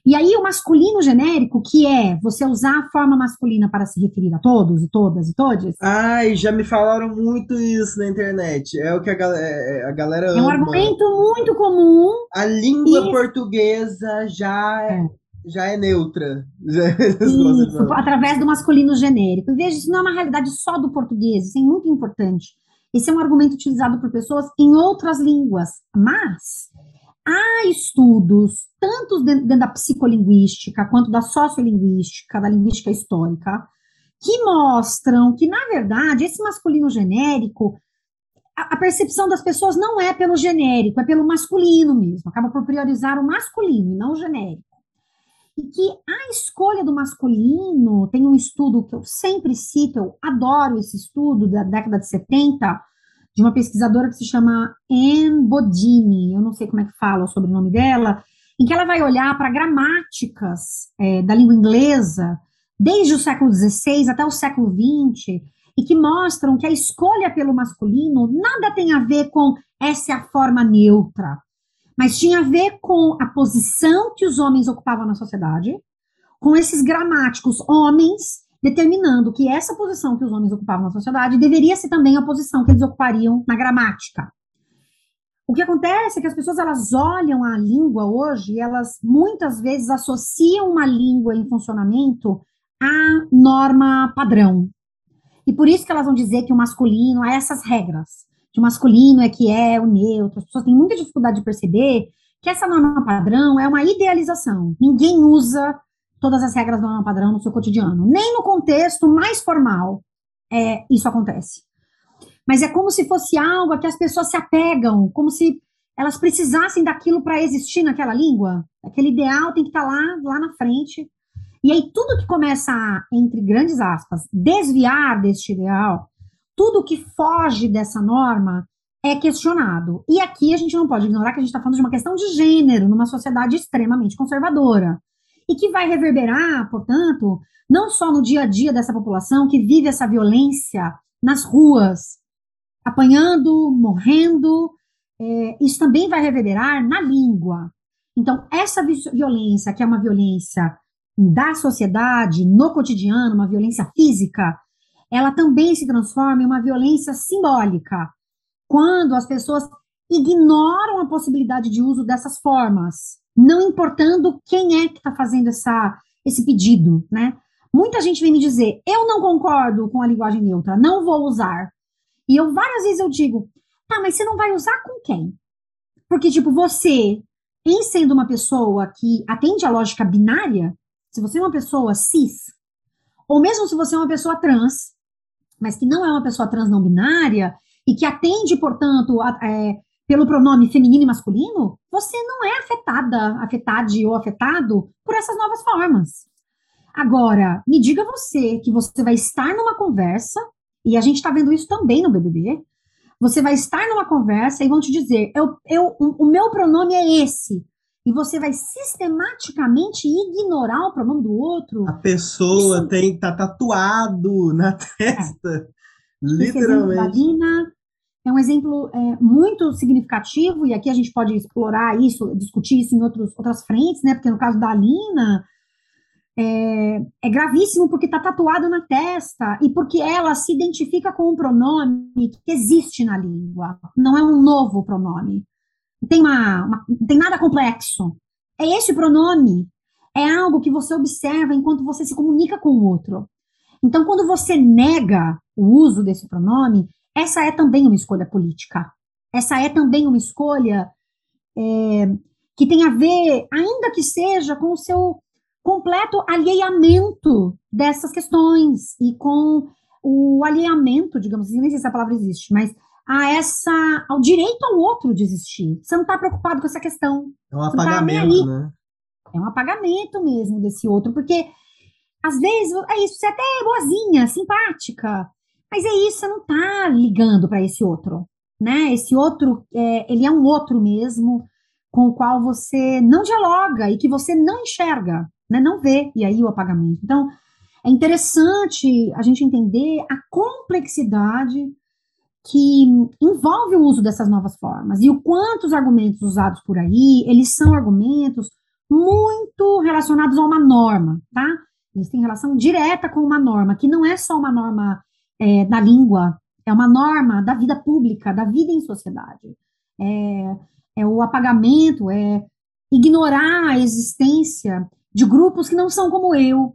E aí, o masculino genérico, que é você usar a forma masculina para se referir a todos e todas e todos. Ai, já me falaram muito isso na internet. É o que a, galera, é, é, a galera É um argumento muito comum. A língua e... portuguesa já é. já é neutra. isso, através do masculino genérico. E veja, isso não é uma realidade só do português, isso é muito importante. Esse é um argumento utilizado por pessoas em outras línguas, mas há estudos, tanto dentro da psicolinguística, quanto da sociolinguística, da linguística histórica, que mostram que, na verdade, esse masculino genérico, a, a percepção das pessoas não é pelo genérico, é pelo masculino mesmo, acaba por priorizar o masculino e não o genérico. E que a escolha do masculino, tem um estudo que eu sempre cito, eu adoro esse estudo da década de 70, de uma pesquisadora que se chama Anne Bodini, eu não sei como é que fala o sobrenome dela, em que ela vai olhar para gramáticas é, da língua inglesa, desde o século XVI até o século XX, e que mostram que a escolha pelo masculino nada tem a ver com essa é a forma neutra, mas tinha a ver com a posição que os homens ocupavam na sociedade, com esses gramáticos homens determinando que essa posição que os homens ocupavam na sociedade deveria ser também a posição que eles ocupariam na gramática. O que acontece é que as pessoas elas olham a língua hoje e elas muitas vezes associam uma língua em funcionamento à norma padrão. E por isso que elas vão dizer que o masculino há essas regras, que o masculino é que é o neutro. As pessoas têm muita dificuldade de perceber que essa norma padrão é uma idealização. Ninguém usa todas as regras do padrão no seu cotidiano. Nem no contexto mais formal é, isso acontece. Mas é como se fosse algo a que as pessoas se apegam, como se elas precisassem daquilo para existir naquela língua. Aquele ideal tem que estar tá lá, lá na frente. E aí tudo que começa a, entre grandes aspas, desviar deste ideal, tudo que foge dessa norma é questionado. E aqui a gente não pode ignorar que a gente está falando de uma questão de gênero numa sociedade extremamente conservadora e que vai reverberar, portanto, não só no dia a dia dessa população que vive essa violência nas ruas, apanhando, morrendo, é, isso também vai reverberar na língua. Então, essa violência, que é uma violência da sociedade, no cotidiano, uma violência física, ela também se transforma em uma violência simbólica, quando as pessoas ignoram a possibilidade de uso dessas formas não importando quem é que está fazendo essa, esse pedido, né? Muita gente vem me dizer, eu não concordo com a linguagem neutra, não vou usar. E eu várias vezes eu digo, tá, mas você não vai usar com quem? Porque, tipo, você, em sendo uma pessoa que atende à lógica binária, se você é uma pessoa cis, ou mesmo se você é uma pessoa trans, mas que não é uma pessoa trans não binária, e que atende, portanto, a, é, pelo pronome feminino e masculino, você não é afetada, afetade ou afetado por essas novas formas. Agora, me diga você que você vai estar numa conversa, e a gente está vendo isso também no BBB, você vai estar numa conversa e vão te dizer, eu, eu, o meu pronome é esse, e você vai sistematicamente ignorar o pronome do outro. A pessoa isso... tem tá tatuado na testa, é. literalmente. É um exemplo é, muito significativo, e aqui a gente pode explorar isso, discutir isso em outros, outras frentes, né? Porque no caso da Alina, é, é gravíssimo porque está tatuado na testa e porque ela se identifica com um pronome que existe na língua, não é um novo pronome. Tem, uma, uma, não tem nada complexo. É esse pronome. é algo que você observa enquanto você se comunica com o outro. Então, quando você nega o uso desse pronome, essa é também uma escolha política. Essa é também uma escolha é, que tem a ver, ainda que seja, com o seu completo alheiamento dessas questões e com o alheiamento, digamos assim, nem sei se essa palavra existe, mas a essa, ao direito ao outro de existir. Você não está preocupado com essa questão. É um tá apagamento, aí. né? É um apagamento mesmo desse outro, porque às vezes é isso, você é até boazinha, simpática, mas é isso, você não tá ligando para esse outro, né? Esse outro, é, ele é um outro mesmo, com o qual você não dialoga e que você não enxerga, né? Não vê, e aí o apagamento. Então, é interessante a gente entender a complexidade que envolve o uso dessas novas formas e o quanto os argumentos usados por aí, eles são argumentos muito relacionados a uma norma, tá? Eles têm relação direta com uma norma, que não é só uma norma é, da língua, é uma norma da vida pública, da vida em sociedade. É, é o apagamento, é ignorar a existência de grupos que não são como eu,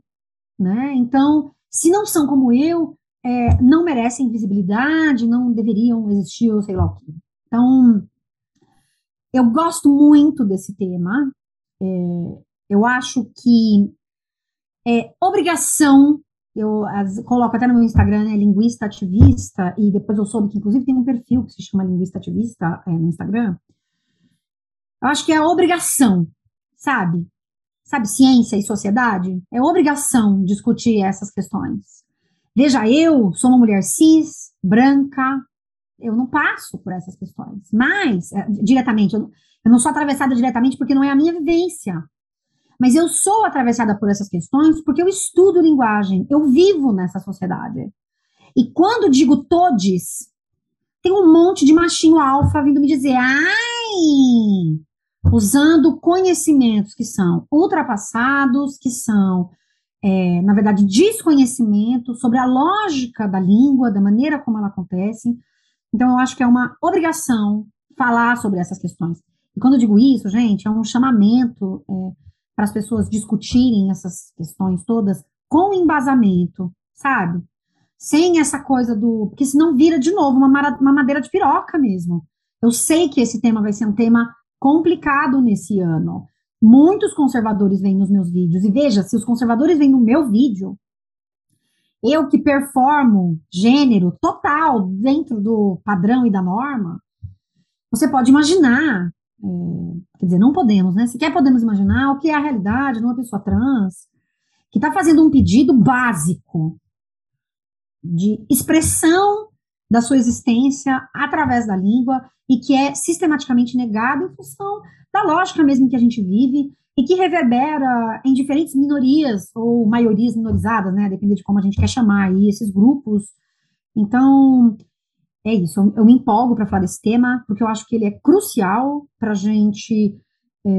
né? Então, se não são como eu, é, não merecem visibilidade, não deveriam existir, ou sei lá o quê. Então, eu gosto muito desse tema. É, eu acho que é obrigação. Eu as, coloco até no meu Instagram, né, linguista ativista, e depois eu soube que, inclusive, tem um perfil que se chama linguista ativista é, no Instagram. Eu acho que é obrigação, sabe? Sabe, ciência e sociedade? É obrigação discutir essas questões. Veja, eu sou uma mulher cis, branca, eu não passo por essas questões, mas, é, diretamente, eu, eu não sou atravessada diretamente porque não é a minha vivência. Mas eu sou atravessada por essas questões porque eu estudo linguagem, eu vivo nessa sociedade. E quando digo todes, tem um monte de machinho alfa vindo me dizer, ai, usando conhecimentos que são ultrapassados, que são, é, na verdade, desconhecimento sobre a lógica da língua, da maneira como ela acontece. Então, eu acho que é uma obrigação falar sobre essas questões. E quando eu digo isso, gente, é um chamamento é, para as pessoas discutirem essas questões todas com embasamento, sabe? Sem essa coisa do. Porque senão vira de novo uma, mara- uma madeira de piroca mesmo. Eu sei que esse tema vai ser um tema complicado nesse ano. Muitos conservadores vêm nos meus vídeos. E veja, se os conservadores vêm no meu vídeo, eu que performo gênero total dentro do padrão e da norma, você pode imaginar, é, quer dizer, não podemos, né? Sequer podemos imaginar o que é a realidade de uma pessoa trans que está fazendo um pedido básico de expressão da sua existência através da língua e que é sistematicamente negado em função da lógica mesmo que a gente vive e que reverbera em diferentes minorias ou maiorias minorizadas, né, depende de como a gente quer chamar aí esses grupos. Então, é isso, eu, me empolgo para falar desse tema, porque eu acho que ele é crucial para a gente é,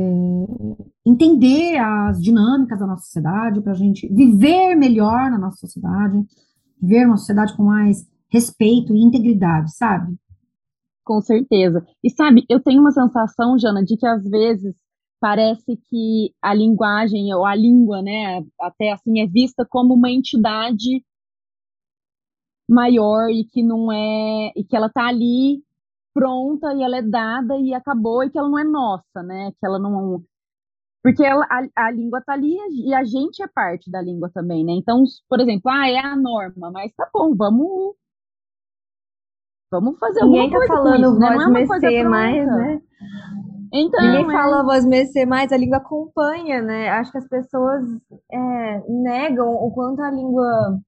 entender as dinâmicas da nossa sociedade, para a gente viver melhor na nossa sociedade, viver uma sociedade com mais respeito e integridade, sabe? Com certeza. E sabe, eu tenho uma sensação, Jana, de que às vezes parece que a linguagem ou a língua, né, até assim é vista como uma entidade maior e que não é e que ela tá ali pronta e ela é dada e acabou e que ela não é nossa, né? Que ela não porque ela, a, a língua tá ali e a gente é parte da língua também, né? Então, por exemplo, ah, é a norma, mas tá bom, vamos vamos fazer Ninguém alguma tá coisa com falando isso, né? Voz é mercê pronta. mais, né? Então, Ninguém é- fala voz mercê mais, a língua acompanha, né? Acho que as pessoas é, negam o quanto a língua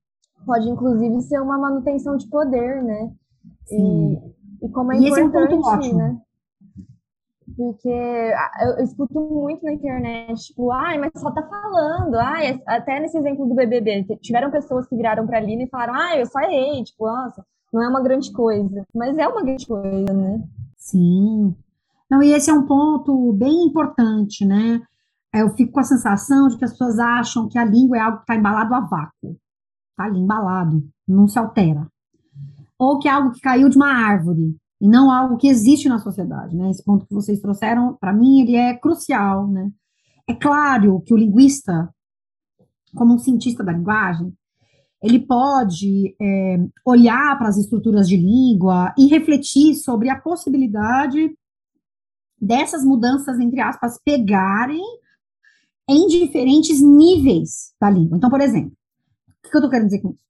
pode, inclusive, ser uma manutenção de poder, né? Sim. E, e como é E esse é um importante, né? Porque ah, eu, escuto muito na internet, tipo, ai, mas só tá falando, ai, até nesse exemplo do BBB, tiveram pessoas que viraram pra Lina e falaram, ai, eu só errei, tipo, nossa, não é uma grande coisa. Mas é uma grande coisa, né? Sim. Não, e esse é um ponto bem importante, né? Eu fico com a sensação de que as pessoas acham que a língua é algo que está embalado a vácuo. Está ali embalado, não se altera. Ou que é algo que caiu de uma árvore, e não algo que existe na sociedade, né? Esse ponto que vocês trouxeram, para mim, ele é crucial, né? É claro que o linguista, como um cientista da linguagem, ele pode é, olhar para as estruturas de língua e refletir sobre a possibilidade dessas mudanças, entre aspas, pegarem em diferentes níveis da língua. Então, por exemplo, o que eu estou querendo dizer com isso?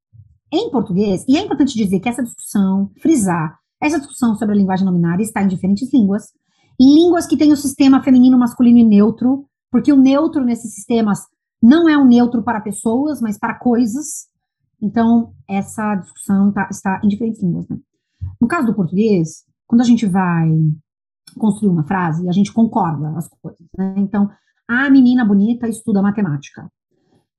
Em português, e é importante dizer que essa discussão, frisar, essa discussão sobre a linguagem nominária está em diferentes línguas, línguas que têm o sistema feminino, masculino e neutro, porque o neutro nesses sistemas não é um neutro para pessoas, mas para coisas, então, essa discussão tá, está em diferentes línguas. Né? No caso do português, quando a gente vai construir uma frase, a gente concorda as coisas. Né? Então, a menina bonita estuda matemática.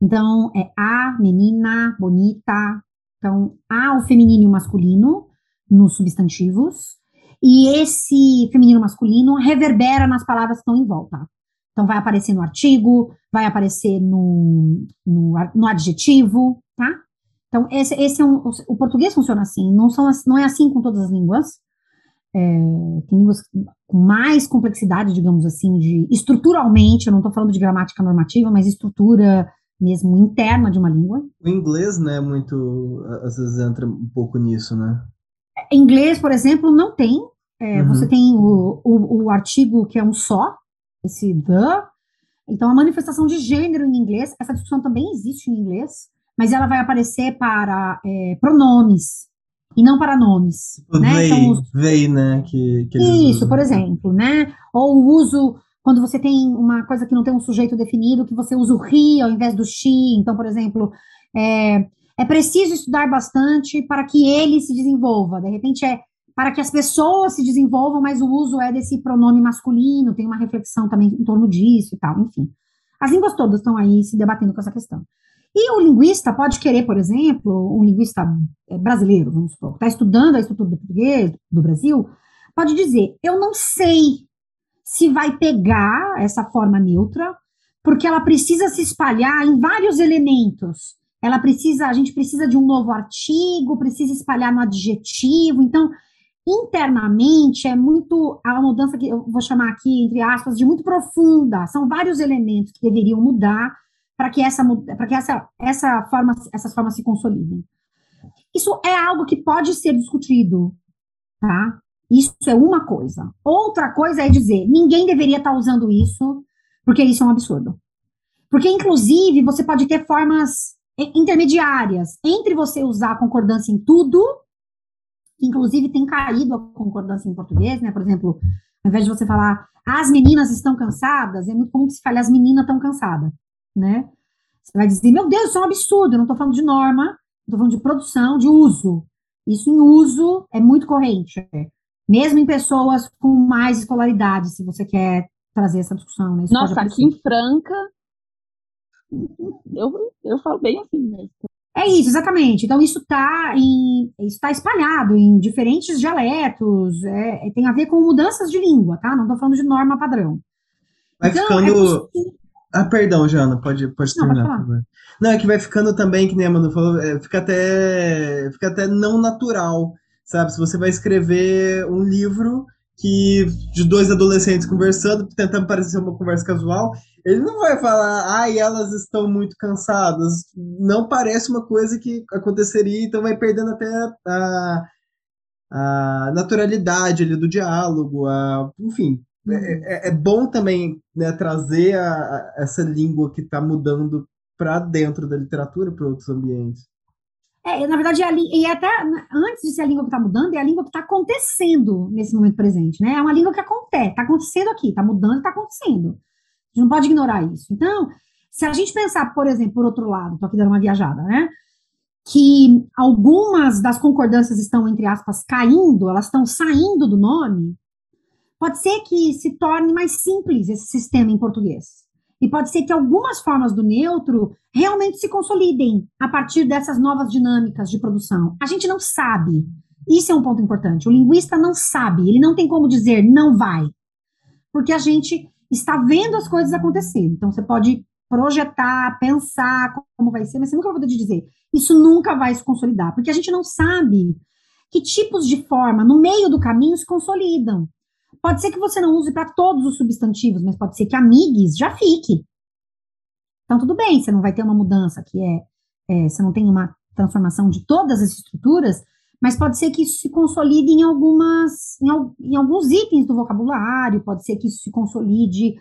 Então, é a menina bonita. Então, há o feminino e o masculino nos substantivos, e esse feminino masculino reverbera nas palavras que estão em volta. Então, vai aparecer no artigo, vai aparecer no, no, no adjetivo, tá? Então, esse, esse é um, o português funciona assim, não, são, não é assim com todas as línguas. É, tem línguas com mais complexidade, digamos assim, de estruturalmente, eu não estou falando de gramática normativa, mas estrutura mesmo interna de uma língua. O inglês, né, muito, às vezes entra um pouco nisso, né? Inglês, por exemplo, não tem. É, uhum. Você tem o, o, o, artigo que é um só, esse the. Então, a manifestação de gênero em inglês, essa discussão também existe em inglês mas ela vai aparecer para é, pronomes e não para nomes. O né? They, então, os... they, né? Que, que Isso, usam. por exemplo, né? Ou o uso, quando você tem uma coisa que não tem um sujeito definido, que você usa o he ao invés do she. Então, por exemplo, é, é preciso estudar bastante para que ele se desenvolva. De repente, é para que as pessoas se desenvolvam, mas o uso é desse pronome masculino, tem uma reflexão também em torno disso e tal, enfim. As línguas todas estão aí se debatendo com essa questão. E o linguista pode querer, por exemplo, um linguista é, brasileiro, vamos supor, está estudando a estrutura do português do Brasil, pode dizer: eu não sei se vai pegar essa forma neutra, porque ela precisa se espalhar em vários elementos. Ela precisa, a gente precisa de um novo artigo, precisa espalhar no adjetivo. Então, internamente é muito a mudança que eu vou chamar aqui entre aspas de muito profunda. São vários elementos que deveriam mudar para que essa para que essa, essa forma, essas formas se consolidem. Isso é algo que pode ser discutido, tá? Isso é uma coisa. Outra coisa é dizer, ninguém deveria estar tá usando isso, porque isso é um absurdo. Porque, inclusive, você pode ter formas intermediárias entre você usar a concordância em tudo, inclusive tem caído a concordância em português, né? Por exemplo, ao invés de você falar as meninas estão cansadas, é muito comum que se fale as meninas estão cansadas né? Você vai dizer, meu Deus, isso é um absurdo, eu não estou falando de norma, estou falando de produção, de uso. Isso em uso é muito corrente, mesmo em pessoas com mais escolaridade, se você quer trazer essa discussão. Né? Nossa, aqui em Franca, eu, eu falo bem assim mesmo. É isso, exatamente. Então, isso está está espalhado em diferentes dialetos, é, tem a ver com mudanças de língua, tá? Não estou falando de norma padrão. Vai então, ficando. É ah, perdão, Jana, pode, pode terminar, por favor. Não, é que vai ficando também, que nem a Manu falou, é, fica, até, fica até não natural, sabe? Se você vai escrever um livro que de dois adolescentes conversando, tentando parecer uma conversa casual, ele não vai falar, ai, ah, elas estão muito cansadas. Não parece uma coisa que aconteceria, então vai perdendo até a, a naturalidade ali do diálogo, a, enfim, é, uhum. é, é, bom também né, trazer a, a, essa língua que está mudando para dentro da literatura, para outros ambientes. É, na verdade, é e até antes de ser a língua que está mudando, é a língua que está acontecendo nesse momento presente, né? É uma língua que acontece, está acontecendo aqui, está mudando, está acontecendo. A gente não pode ignorar isso. Então, se a gente pensar, por exemplo, por outro lado, estou aqui dando uma viajada, né? Que algumas das concordâncias estão, entre aspas, caindo, elas estão saindo do nome, Pode ser que se torne mais simples esse sistema em português. E pode ser que algumas formas do neutro realmente se consolidem a partir dessas novas dinâmicas de produção. A gente não sabe. Isso é um ponto importante. O linguista não sabe, ele não tem como dizer não vai. Porque a gente está vendo as coisas acontecendo. Então você pode projetar, pensar como vai ser, mas você nunca vai poder dizer. Isso nunca vai se consolidar, porque a gente não sabe que tipos de forma no meio do caminho se consolidam. Pode ser que você não use para todos os substantivos, mas pode ser que amigues já fique. Então, tudo bem, você não vai ter uma mudança que é, é você não tem uma transformação de todas as estruturas, mas pode ser que isso se consolide em algumas, em, em alguns itens do vocabulário, pode ser que isso se consolide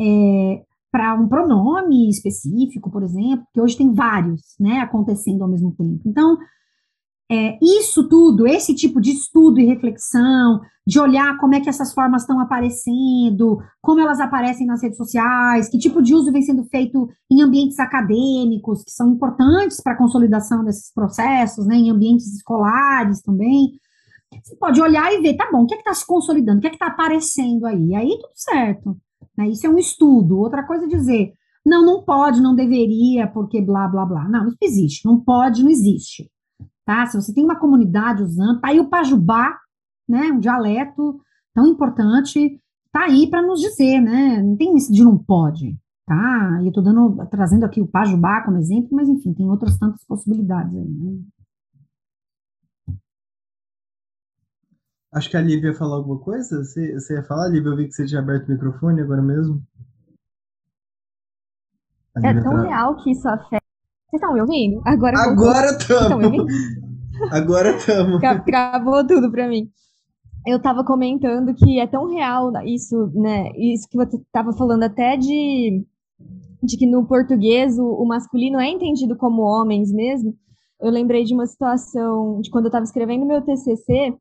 é, para um pronome específico, por exemplo, que hoje tem vários, né, acontecendo ao mesmo tempo. Então, é, isso tudo, esse tipo de estudo e reflexão, de olhar como é que essas formas estão aparecendo, como elas aparecem nas redes sociais, que tipo de uso vem sendo feito em ambientes acadêmicos, que são importantes para a consolidação desses processos, né, em ambientes escolares também. Você pode olhar e ver, tá bom, o que é está se consolidando, o que é está aparecendo aí? Aí tudo certo. Né? Isso é um estudo. Outra coisa é dizer, não, não pode, não deveria, porque blá, blá, blá. Não, isso existe. Não pode, não existe tá? Se você tem uma comunidade usando, tá aí o Pajubá, né? Um dialeto tão importante, tá aí para nos dizer, né? Não tem isso de não pode, tá? E eu tô dando, trazendo aqui o Pajubá como exemplo, mas enfim, tem outras tantas possibilidades aí, né? Acho que a Lívia ia falar alguma coisa. Você, você ia falar, Lívia? Eu vi que você tinha aberto o microfone agora mesmo. É tão tra... real que isso afeta vocês estão me ouvindo? Agora Agora estamos. Agora estamos. Travou tudo para mim. Eu estava comentando que é tão real isso, né? Isso que você estava falando até de, de que no português o, o, masculino é entendido como homens mesmo. Eu lembrei de uma situação de quando eu estava escrevendo meu TCC.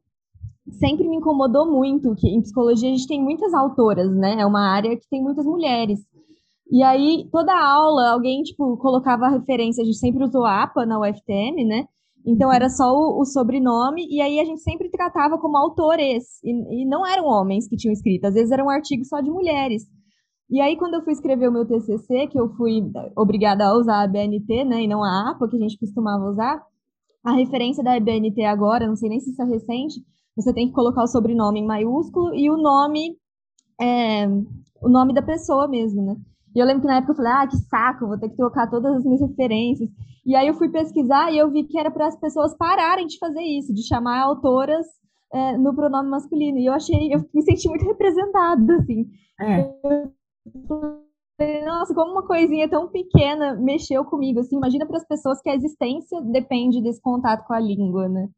Sempre me incomodou muito que em psicologia a gente tem muitas autoras, né? É uma área que tem muitas mulheres. E aí, toda aula, alguém, tipo, colocava a referência, a gente sempre usou APA na UFTM, né? Então era só o, o, sobrenome, e aí a gente sempre tratava como autores, e, e, não eram homens que tinham escrito, às vezes eram artigos só de mulheres. E aí, quando eu fui escrever o meu TCC, que eu fui obrigada a usar a BNT, né, e não a APA, que a gente costumava usar, a referência da BNT agora, não sei nem se isso é recente, você tem que colocar o sobrenome em maiúsculo e o nome, é, o nome da pessoa mesmo, né? E eu lembro que na época eu falei, ah, que saco, vou ter que trocar todas as minhas referências. E aí eu fui pesquisar e eu vi que era para as pessoas pararem de fazer isso, de chamar autoras é, no pronome masculino. E eu achei, eu me senti muito representada, assim. É. Nossa, como uma coisinha tão pequena mexeu comigo, assim, imagina para as pessoas que a existência depende desse contato com a língua, né?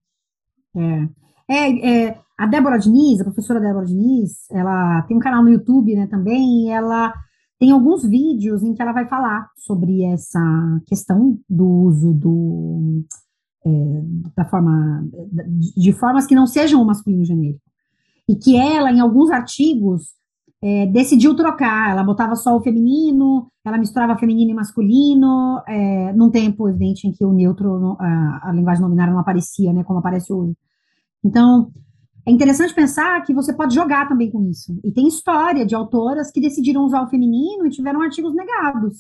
É. É, é, a Débora Diniz, a professora Débora Diniz, ela tem um canal no YouTube, né, também, e ela tem alguns vídeos em que ela vai falar sobre essa questão do uso do, é, da forma, de formas que não sejam o masculino genérico. E que ela, em alguns artigos, é, decidiu trocar. Ela botava só o feminino, ela misturava feminino e masculino, é, num tempo, evidente, em que o neutro, a, a linguagem nominária não aparecia, né, como aparece hoje. Então, é interessante pensar que você pode jogar também com isso. E tem história de autoras que decidiram usar o feminino e tiveram artigos negados.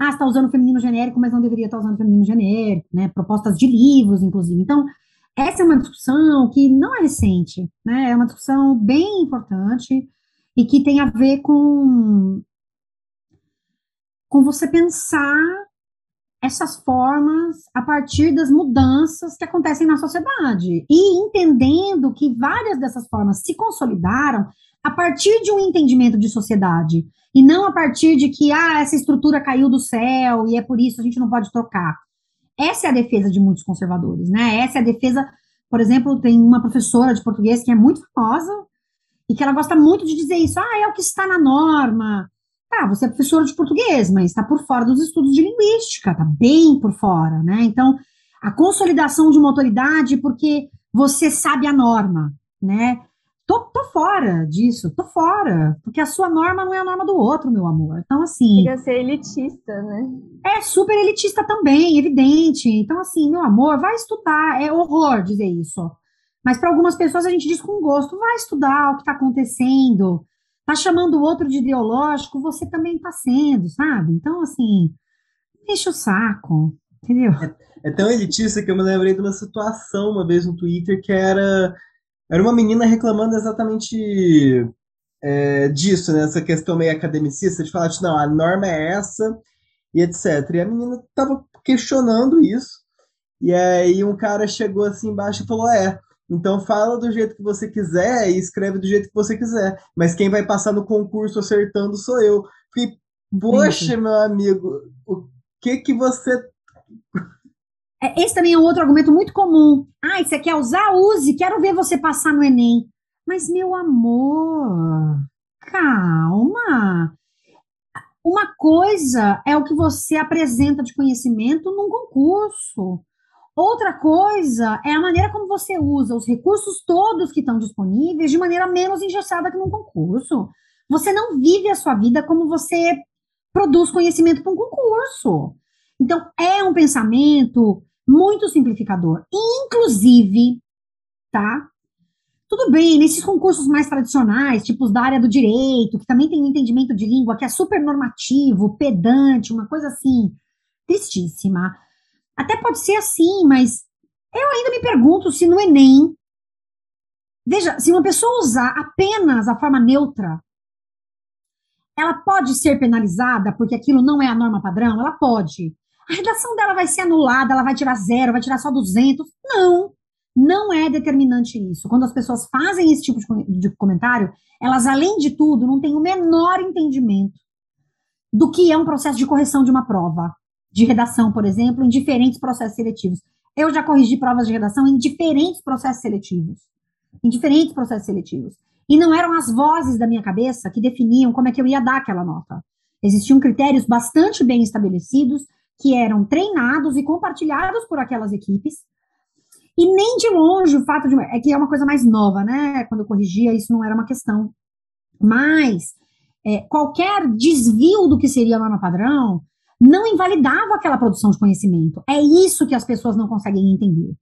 Ah, está usando o feminino genérico, mas não deveria estar usando o feminino genérico, né? Propostas de livros, inclusive. Então, essa é uma discussão que não é recente, né? É uma discussão bem importante e que tem a ver com com você pensar essas formas a partir das mudanças que acontecem na sociedade e entendendo que várias dessas formas se consolidaram a partir de um entendimento de sociedade e não a partir de que ah, essa estrutura caiu do céu e é por isso a gente não pode trocar. Essa é a defesa de muitos conservadores, né? Essa é a defesa, por exemplo, tem uma professora de português que é muito famosa e que ela gosta muito de dizer isso, ah, é o que está na norma, Tá, você é professora de português, mas está por fora dos estudos de linguística, está bem por fora, né? Então, a consolidação de uma autoridade porque você sabe a norma, né? Tô, tô fora disso, tô fora, porque a sua norma não é a norma do outro, meu amor. Então, assim. Chega ser elitista, né? É super elitista também, evidente. Então, assim, meu amor, vai estudar. É horror dizer isso. Mas para algumas pessoas a gente diz com gosto, vai estudar o que está acontecendo, tá chamando o outro de ideológico, você também tá sendo, sabe? Então, assim, deixa o saco, entendeu? É, é, tão elitista que eu me lembrei de uma situação uma vez no Twitter que era, era uma menina reclamando exatamente é, disso, né? Essa questão meio academicista, de falar, não, a norma é essa, e etc. E a menina tava questionando isso, e aí um cara chegou assim embaixo e falou, é, Então fala do jeito que você quiser e escreve do jeito que você quiser. Mas quem vai passar no concurso acertando sou eu. E, poxa, meu amigo, o que que você. É, esse também é um outro argumento muito comum. Ah, você quer usar? Use. Quero ver você passar no Enem. Mas, meu amor, calma. Uma coisa é o que você apresenta de conhecimento num concurso. Outra coisa é a maneira como você usa os recursos todos que estão disponíveis de maneira menos engessada que num concurso. Você não vive a sua vida como você produz conhecimento para um concurso. Então, é um pensamento muito simplificador. Inclusive, tá? Tudo bem, nesses concursos mais tradicionais, tipos da área do direito, que também tem um entendimento de língua que é super normativo, pedante, uma coisa assim, tristíssima. Até pode ser assim, mas eu ainda me pergunto se no Enem. Veja, se uma pessoa usar apenas a forma neutra, ela pode ser penalizada porque aquilo não é a norma padrão? Ela pode. A redação dela vai ser anulada, ela vai tirar zero, vai tirar só 200? Não. Não é determinante isso. Quando as pessoas fazem esse tipo de comentário, elas, além de tudo, não têm o menor entendimento do que é um processo de correção de uma prova de redação, por exemplo, em diferentes processos seletivos. Eu já corrigi provas de redação em diferentes processos seletivos. Em diferentes processos seletivos. E não eram as vozes da minha cabeça que definiam como é que eu ia dar aquela nota. Existiam critérios bastante bem estabelecidos que eram treinados e compartilhados por aquelas equipes e nem de longe o fato de. É que é uma coisa mais nova, né? Quando eu corrigia, isso não era uma questão. Mas é, qualquer desvio do que seria a norma padrão não invalidava aquela produção de conhecimento. É isso que as pessoas não conseguem entender.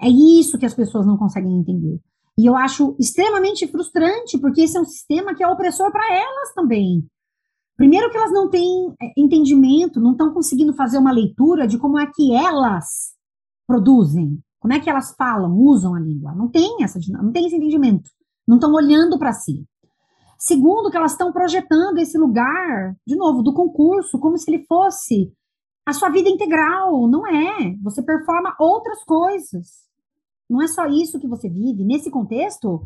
É isso que as pessoas não conseguem entender. E eu acho extremamente frustrante, porque esse é um sistema que é opressor para elas também. Primeiro que elas não têm é, entendimento, não estão conseguindo fazer uma leitura de como é que elas produzem. Como é que elas falam, usam a língua? Não tem essa, não tem esse entendimento. Não estão olhando para si. Segundo, que elas estão projetando esse lugar, de novo, do concurso, como se ele fosse a sua vida integral. Não é. Você performa outras coisas. Não é só isso que você vive. Nesse contexto,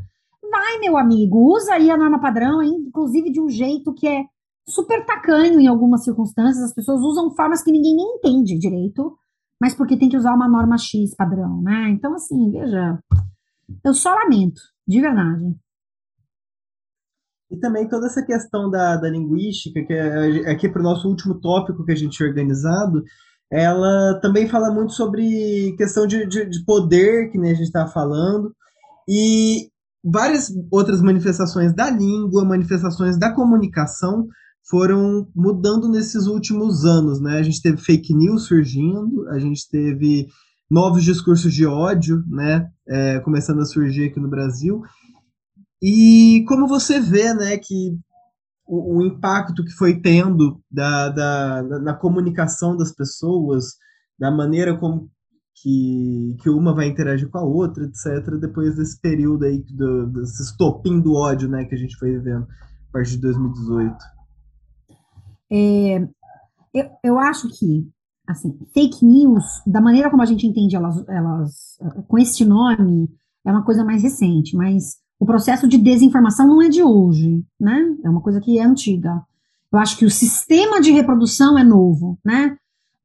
vai, meu amigo, usa aí a norma padrão, inclusive de um jeito que é super tacanho em algumas circunstâncias. As pessoas usam formas que ninguém nem entende direito mas porque tem que usar uma norma X padrão, né? Então, assim, veja, eu só lamento, de verdade. E também toda essa questão da, da linguística, que é aqui para o nosso último tópico que a gente tinha organizado, ela também fala muito sobre questão de, de, de poder, que nem a gente estava falando, e várias outras manifestações da língua, manifestações da comunicação, foram mudando nesses últimos anos, né? A gente teve fake news surgindo, a gente teve novos discursos de ódio, né? É, começando a surgir aqui no Brasil. E como você vê, né, que o, o impacto que foi tendo da, da, na comunicação das pessoas, da maneira como que, que uma vai interagir com a outra, etc., depois desse período aí, do, desse estopim do ódio, né, que a gente foi vivendo a partir de 2018. É, eu, eu acho que, assim, fake news, da maneira como a gente entende elas, elas com este nome, é uma coisa mais recente, mas o processo de desinformação não é de hoje, né? É uma coisa que é antiga. Eu acho que o sistema de reprodução é novo, né?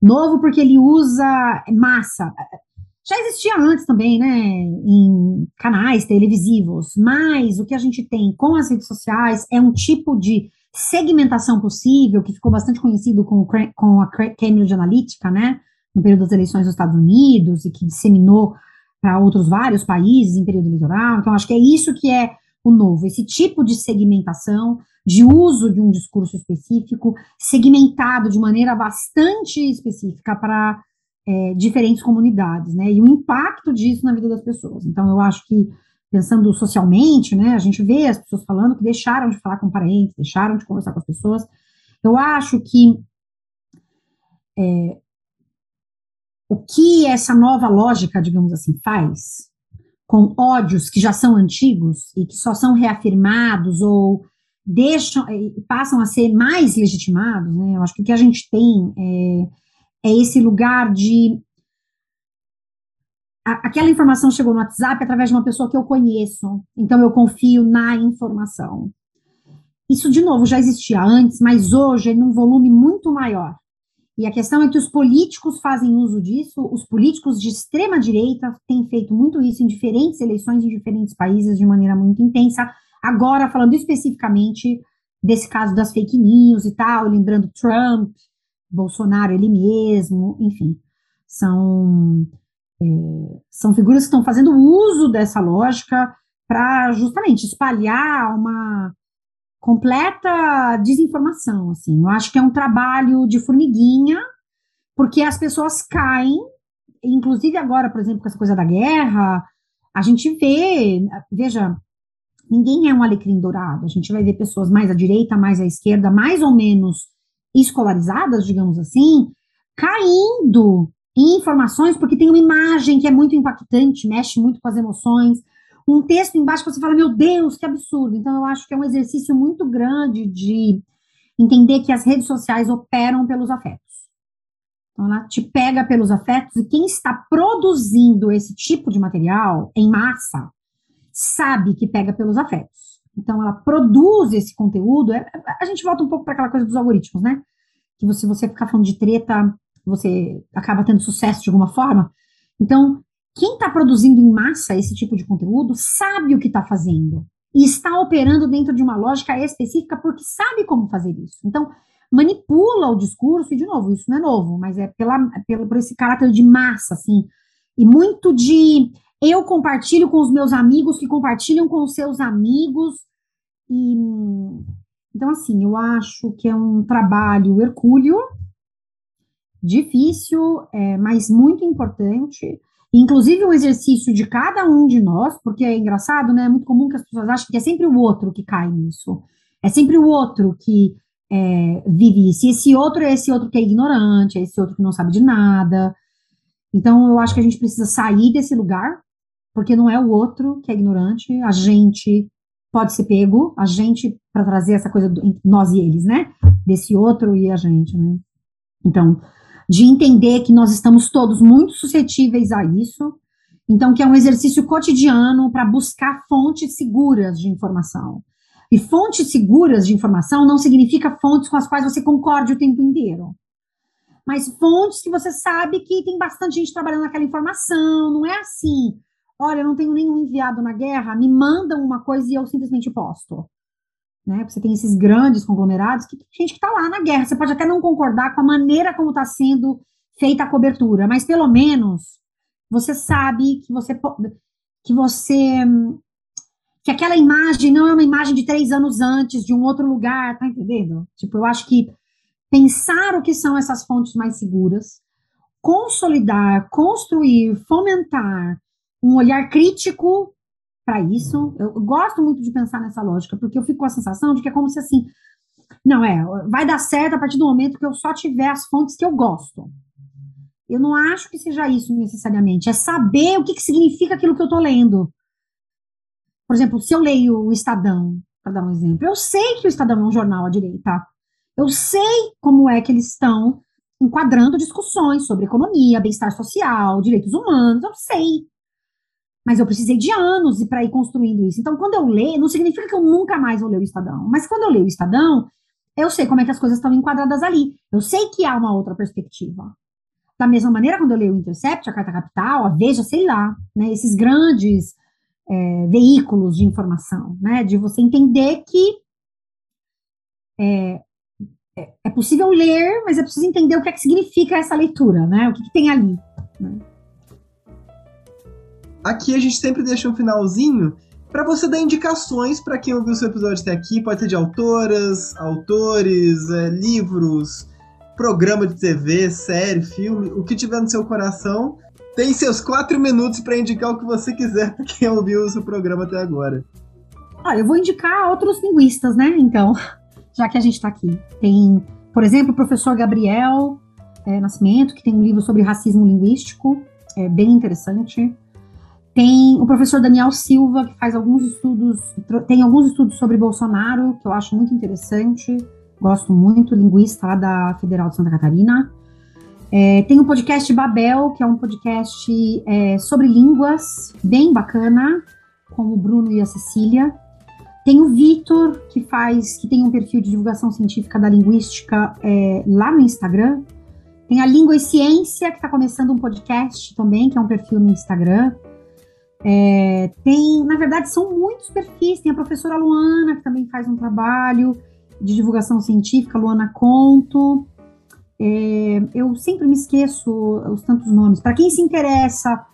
Novo porque ele usa massa. Já existia antes também, né? Em canais televisivos, mas o que a gente tem com as redes sociais é um tipo de segmentação possível, que ficou bastante conhecido com, com a Cambridge Analytica, né, no período das eleições dos Estados Unidos, e que disseminou para outros vários países em período eleitoral. Então, acho que é isso que é o novo, esse tipo de segmentação, de uso de um discurso específico, segmentado de maneira bastante específica para é, diferentes comunidades, né, e o impacto disso na vida das pessoas. Então, eu acho que pensando socialmente, né? A gente vê as pessoas falando que deixaram de falar com parentes, deixaram de conversar com as pessoas. Eu acho que é, o que essa nova lógica, digamos assim, faz com ódios que já são antigos e que só são reafirmados ou deixam passam a ser mais legitimados, né? Eu acho que o que a gente tem é, é esse lugar de aquela informação chegou no WhatsApp através de uma pessoa que eu conheço, então eu confio na informação. Isso, de novo, já existia antes, mas hoje é num volume muito maior. E a questão é que os políticos fazem uso disso, os políticos de extrema direita têm feito muito isso em diferentes eleições em diferentes países de maneira muito intensa. Agora, falando especificamente desse caso das fake news e tal, lembrando Trump, Bolsonaro ele mesmo, enfim, são, é, são figuras que estão fazendo uso dessa lógica para justamente espalhar uma completa desinformação, assim. Eu acho que é um trabalho de formiguinha, porque as pessoas caem, inclusive agora, por exemplo, com essa coisa da guerra, a gente vê, veja, ninguém é um alecrim dourado. A gente vai ver pessoas mais à direita, mais à esquerda, mais ou menos escolarizadas, digamos assim, caindo em informações porque tem uma imagem que é muito impactante, mexe muito com as emoções, um texto embaixo que você fala, meu Deus, que absurdo. Então, eu acho que é um exercício muito grande de entender que as redes sociais operam pelos afetos. Então, ela te pega pelos afetos e quem está produzindo esse tipo de material em massa sabe que pega pelos afetos. Então, ela produz esse conteúdo. É, a gente volta um pouco para aquela coisa dos algoritmos, né? Que se você ficar falando de treta, você acaba tendo sucesso de alguma forma. Então, quem está produzindo em massa esse tipo de conteúdo sabe o que está fazendo e está operando dentro de uma lógica específica porque sabe como fazer isso. Então, manipula o discurso, e de novo, isso não é novo, mas é pela, pela, por esse caráter de massa, assim, e muito de eu compartilho com os meus amigos que compartilham com os seus amigos. E, então, assim, eu acho que é um trabalho hercúleo, difícil, é, mas muito importante. Inclusive um exercício de cada um de nós, porque é engraçado, né? É muito comum que as pessoas achem que é sempre o outro que cai nisso. É sempre o outro que é, vive isso. E esse outro é esse outro que é ignorante, é esse outro que não sabe de nada. Então, eu acho que a gente precisa sair desse lugar, porque não é o outro que é ignorante, a gente pode ser pego, a gente, para trazer essa coisa do nós e eles, né? Desse outro e a gente, né? Então, de entender que nós estamos todos muito suscetíveis a isso, então que é um exercício cotidiano para buscar fontes seguras de informação. E fontes seguras de informação não significa fontes com as quais você concorde o tempo inteiro. Mas fontes que você sabe que tem bastante gente trabalhando naquela informação, não é assim. Olha, eu não tenho nenhum enviado na guerra, me mandam uma coisa e eu simplesmente posto né? Você tem esses grandes conglomerados que tem gente que está lá na guerra. Você pode até não concordar com a maneira como está sendo feita a cobertura, mas pelo menos você sabe que você que você que aquela imagem não é uma imagem de três anos antes de um outro lugar, tá entendendo? Tipo, eu acho que pensar o que são essas fontes mais seguras, consolidar, construir, fomentar um olhar crítico para isso. Eu gosto muito de pensar nessa lógica, porque eu fico com a sensação de que é como se assim, não é, vai dar certo a partir do momento que eu só tiver as fontes que eu gosto. Eu não acho que seja isso necessariamente, é saber o que, que significa aquilo que eu estou lendo. Por exemplo, se eu leio o Estadão, para dar um exemplo, eu sei que o Estadão é um jornal à direita. Eu sei como é que eles estão enquadrando discussões sobre economia, bem-estar social, direitos humanos, eu sei. Mas eu precisei de anos para ir construindo isso. Então, quando eu leio, não significa que eu nunca mais vou ler o Estadão. Mas quando eu leio o Estadão, eu sei como é que as coisas estão enquadradas ali. Eu sei que há uma outra perspectiva. Da mesma maneira, quando eu leio o Intercept, a Carta Capital, a Veja, sei lá, né, esses grandes é, veículos de informação, né, de você entender que é, é, é possível ler, mas é preciso entender o que é que significa essa leitura, né, o que, que tem ali. Né. Aqui a gente sempre deixa um finalzinho para você dar indicações para quem ouviu o seu episódio até aqui. Pode ser de autoras, autores, é, livros, programa de TV, série, filme, o que tiver no seu coração. Tem seus quatro minutos para indicar o que você quiser para quem ouviu o seu programa até agora. Olha, eu vou indicar outros linguistas, né? Então, já que a gente está aqui. Tem, por exemplo, o professor Gabriel é, Nascimento, que tem um livro sobre racismo linguístico, é bem interessante. Tem o professor Daniel Silva, que faz alguns estudos, tem alguns estudos sobre Bolsonaro, que eu acho muito interessante, gosto muito, linguista lá da Federal de Santa Catarina. É, tem o podcast Babel, que é um podcast é, sobre línguas, bem bacana, com o Bruno e a Cecília. Tem o Vitor, que faz, que tem um perfil de divulgação científica da linguística é, lá no Instagram. Tem a Língua e Ciência, que está começando um podcast também, que é um perfil no Instagram. É, tem, na verdade, são muitos perfis. Tem a professora Luana, que também faz um trabalho de divulgação científica, Luana Conto. É, eu sempre me esqueço os tantos nomes. Para quem se interessa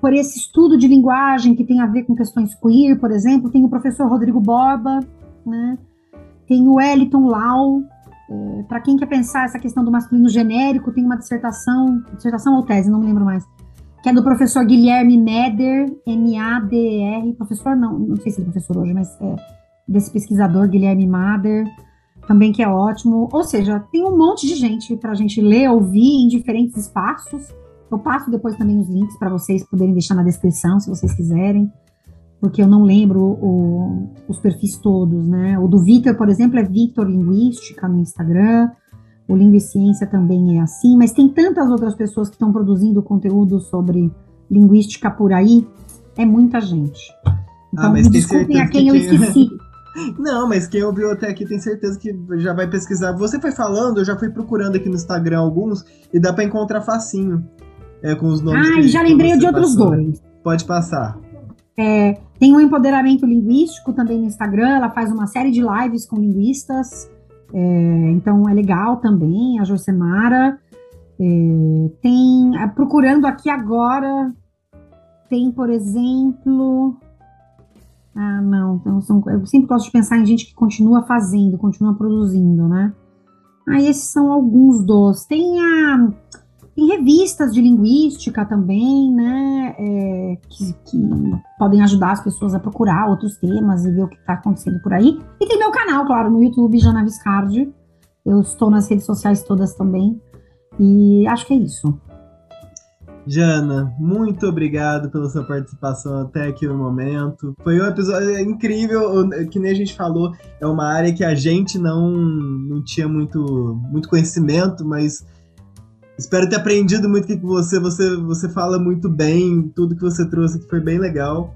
por esse estudo de linguagem que tem a ver com questões queer, por exemplo, tem o professor Rodrigo Borba, né? tem o Eliton Lau. É, Para quem quer pensar essa questão do masculino genérico, tem uma dissertação, dissertação ou tese, não me lembro mais, que é do professor Guilherme Meder, M-A-D-R, professor não, não sei se ele é professor hoje, mas é desse pesquisador Guilherme Mader, também que é ótimo. Ou seja, tem um monte de gente para a gente ler, ouvir em diferentes espaços. Eu passo depois também os links para vocês poderem deixar na descrição, se vocês quiserem, porque eu não lembro o, os perfis todos, né? O do Victor, por exemplo, é Victor Linguística no Instagram. O Língua e Ciência também é assim, mas tem tantas outras pessoas que estão produzindo conteúdo sobre linguística por aí, é muita gente. Então, Ah, mas me desculpem a quem que eu esqueci. Não, mas quem ouviu até aqui tem certeza que já vai pesquisar. Você foi falando, eu já fui procurando aqui no Instagram alguns e dá pra encontrar facinho. É, com os nomes. Ah, que- e já lembrei de outros passou. dois. Pode passar. É, tem o Empoderamento Linguístico também no Instagram, ela faz uma série de lives com linguistas, é, então é legal também, a Josemara. É, tem, é, procurando aqui agora, tem, por exemplo. Ah, não, então são- eu sempre gosto de pensar em gente que continua fazendo, continua produzindo, né? Ah, esses são alguns dos. Tem a. Tem revistas de linguística também, né? é, que, que podem ajudar as pessoas a procurar outros temas e ver o que está acontecendo por aí. E tem meu canal, claro, no YouTube, Jana Viscardi. Eu estou nas redes sociais todas também. E acho que é isso. Jana, muito obrigado pela sua participação até aqui no momento. Foi um episódio incrível, que nem a gente falou, é uma área que a gente não, não tinha muito, muito conhecimento, mas espero ter aprendido muito com você. Você, você fala muito bem, tudo que você trouxe aqui foi bem legal.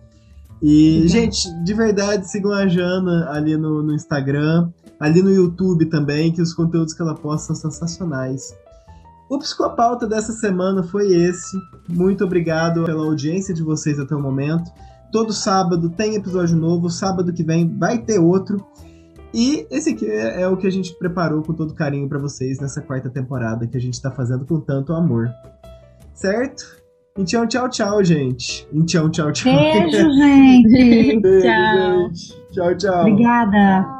E, Obrigada. gente, de verdade, sigam a Jana ali no, no Instagram, ali no YouTube também, que os conteúdos que ela posta são sensacionais. O Psicopauta dessa semana foi esse. Muito obrigado pela audiência de vocês até o momento. Todo sábado tem episódio novo, sábado que vem vai ter outro. E esse aqui é, é o que a gente preparou com todo carinho pra vocês nessa quarta temporada que a gente tá fazendo com tanto amor. Certo? Então, tchau, tchau, gente. Então, tchau, tchau. Beijo, gente. Beijo, Tchau. gente. Tchau, tchau. Obrigada.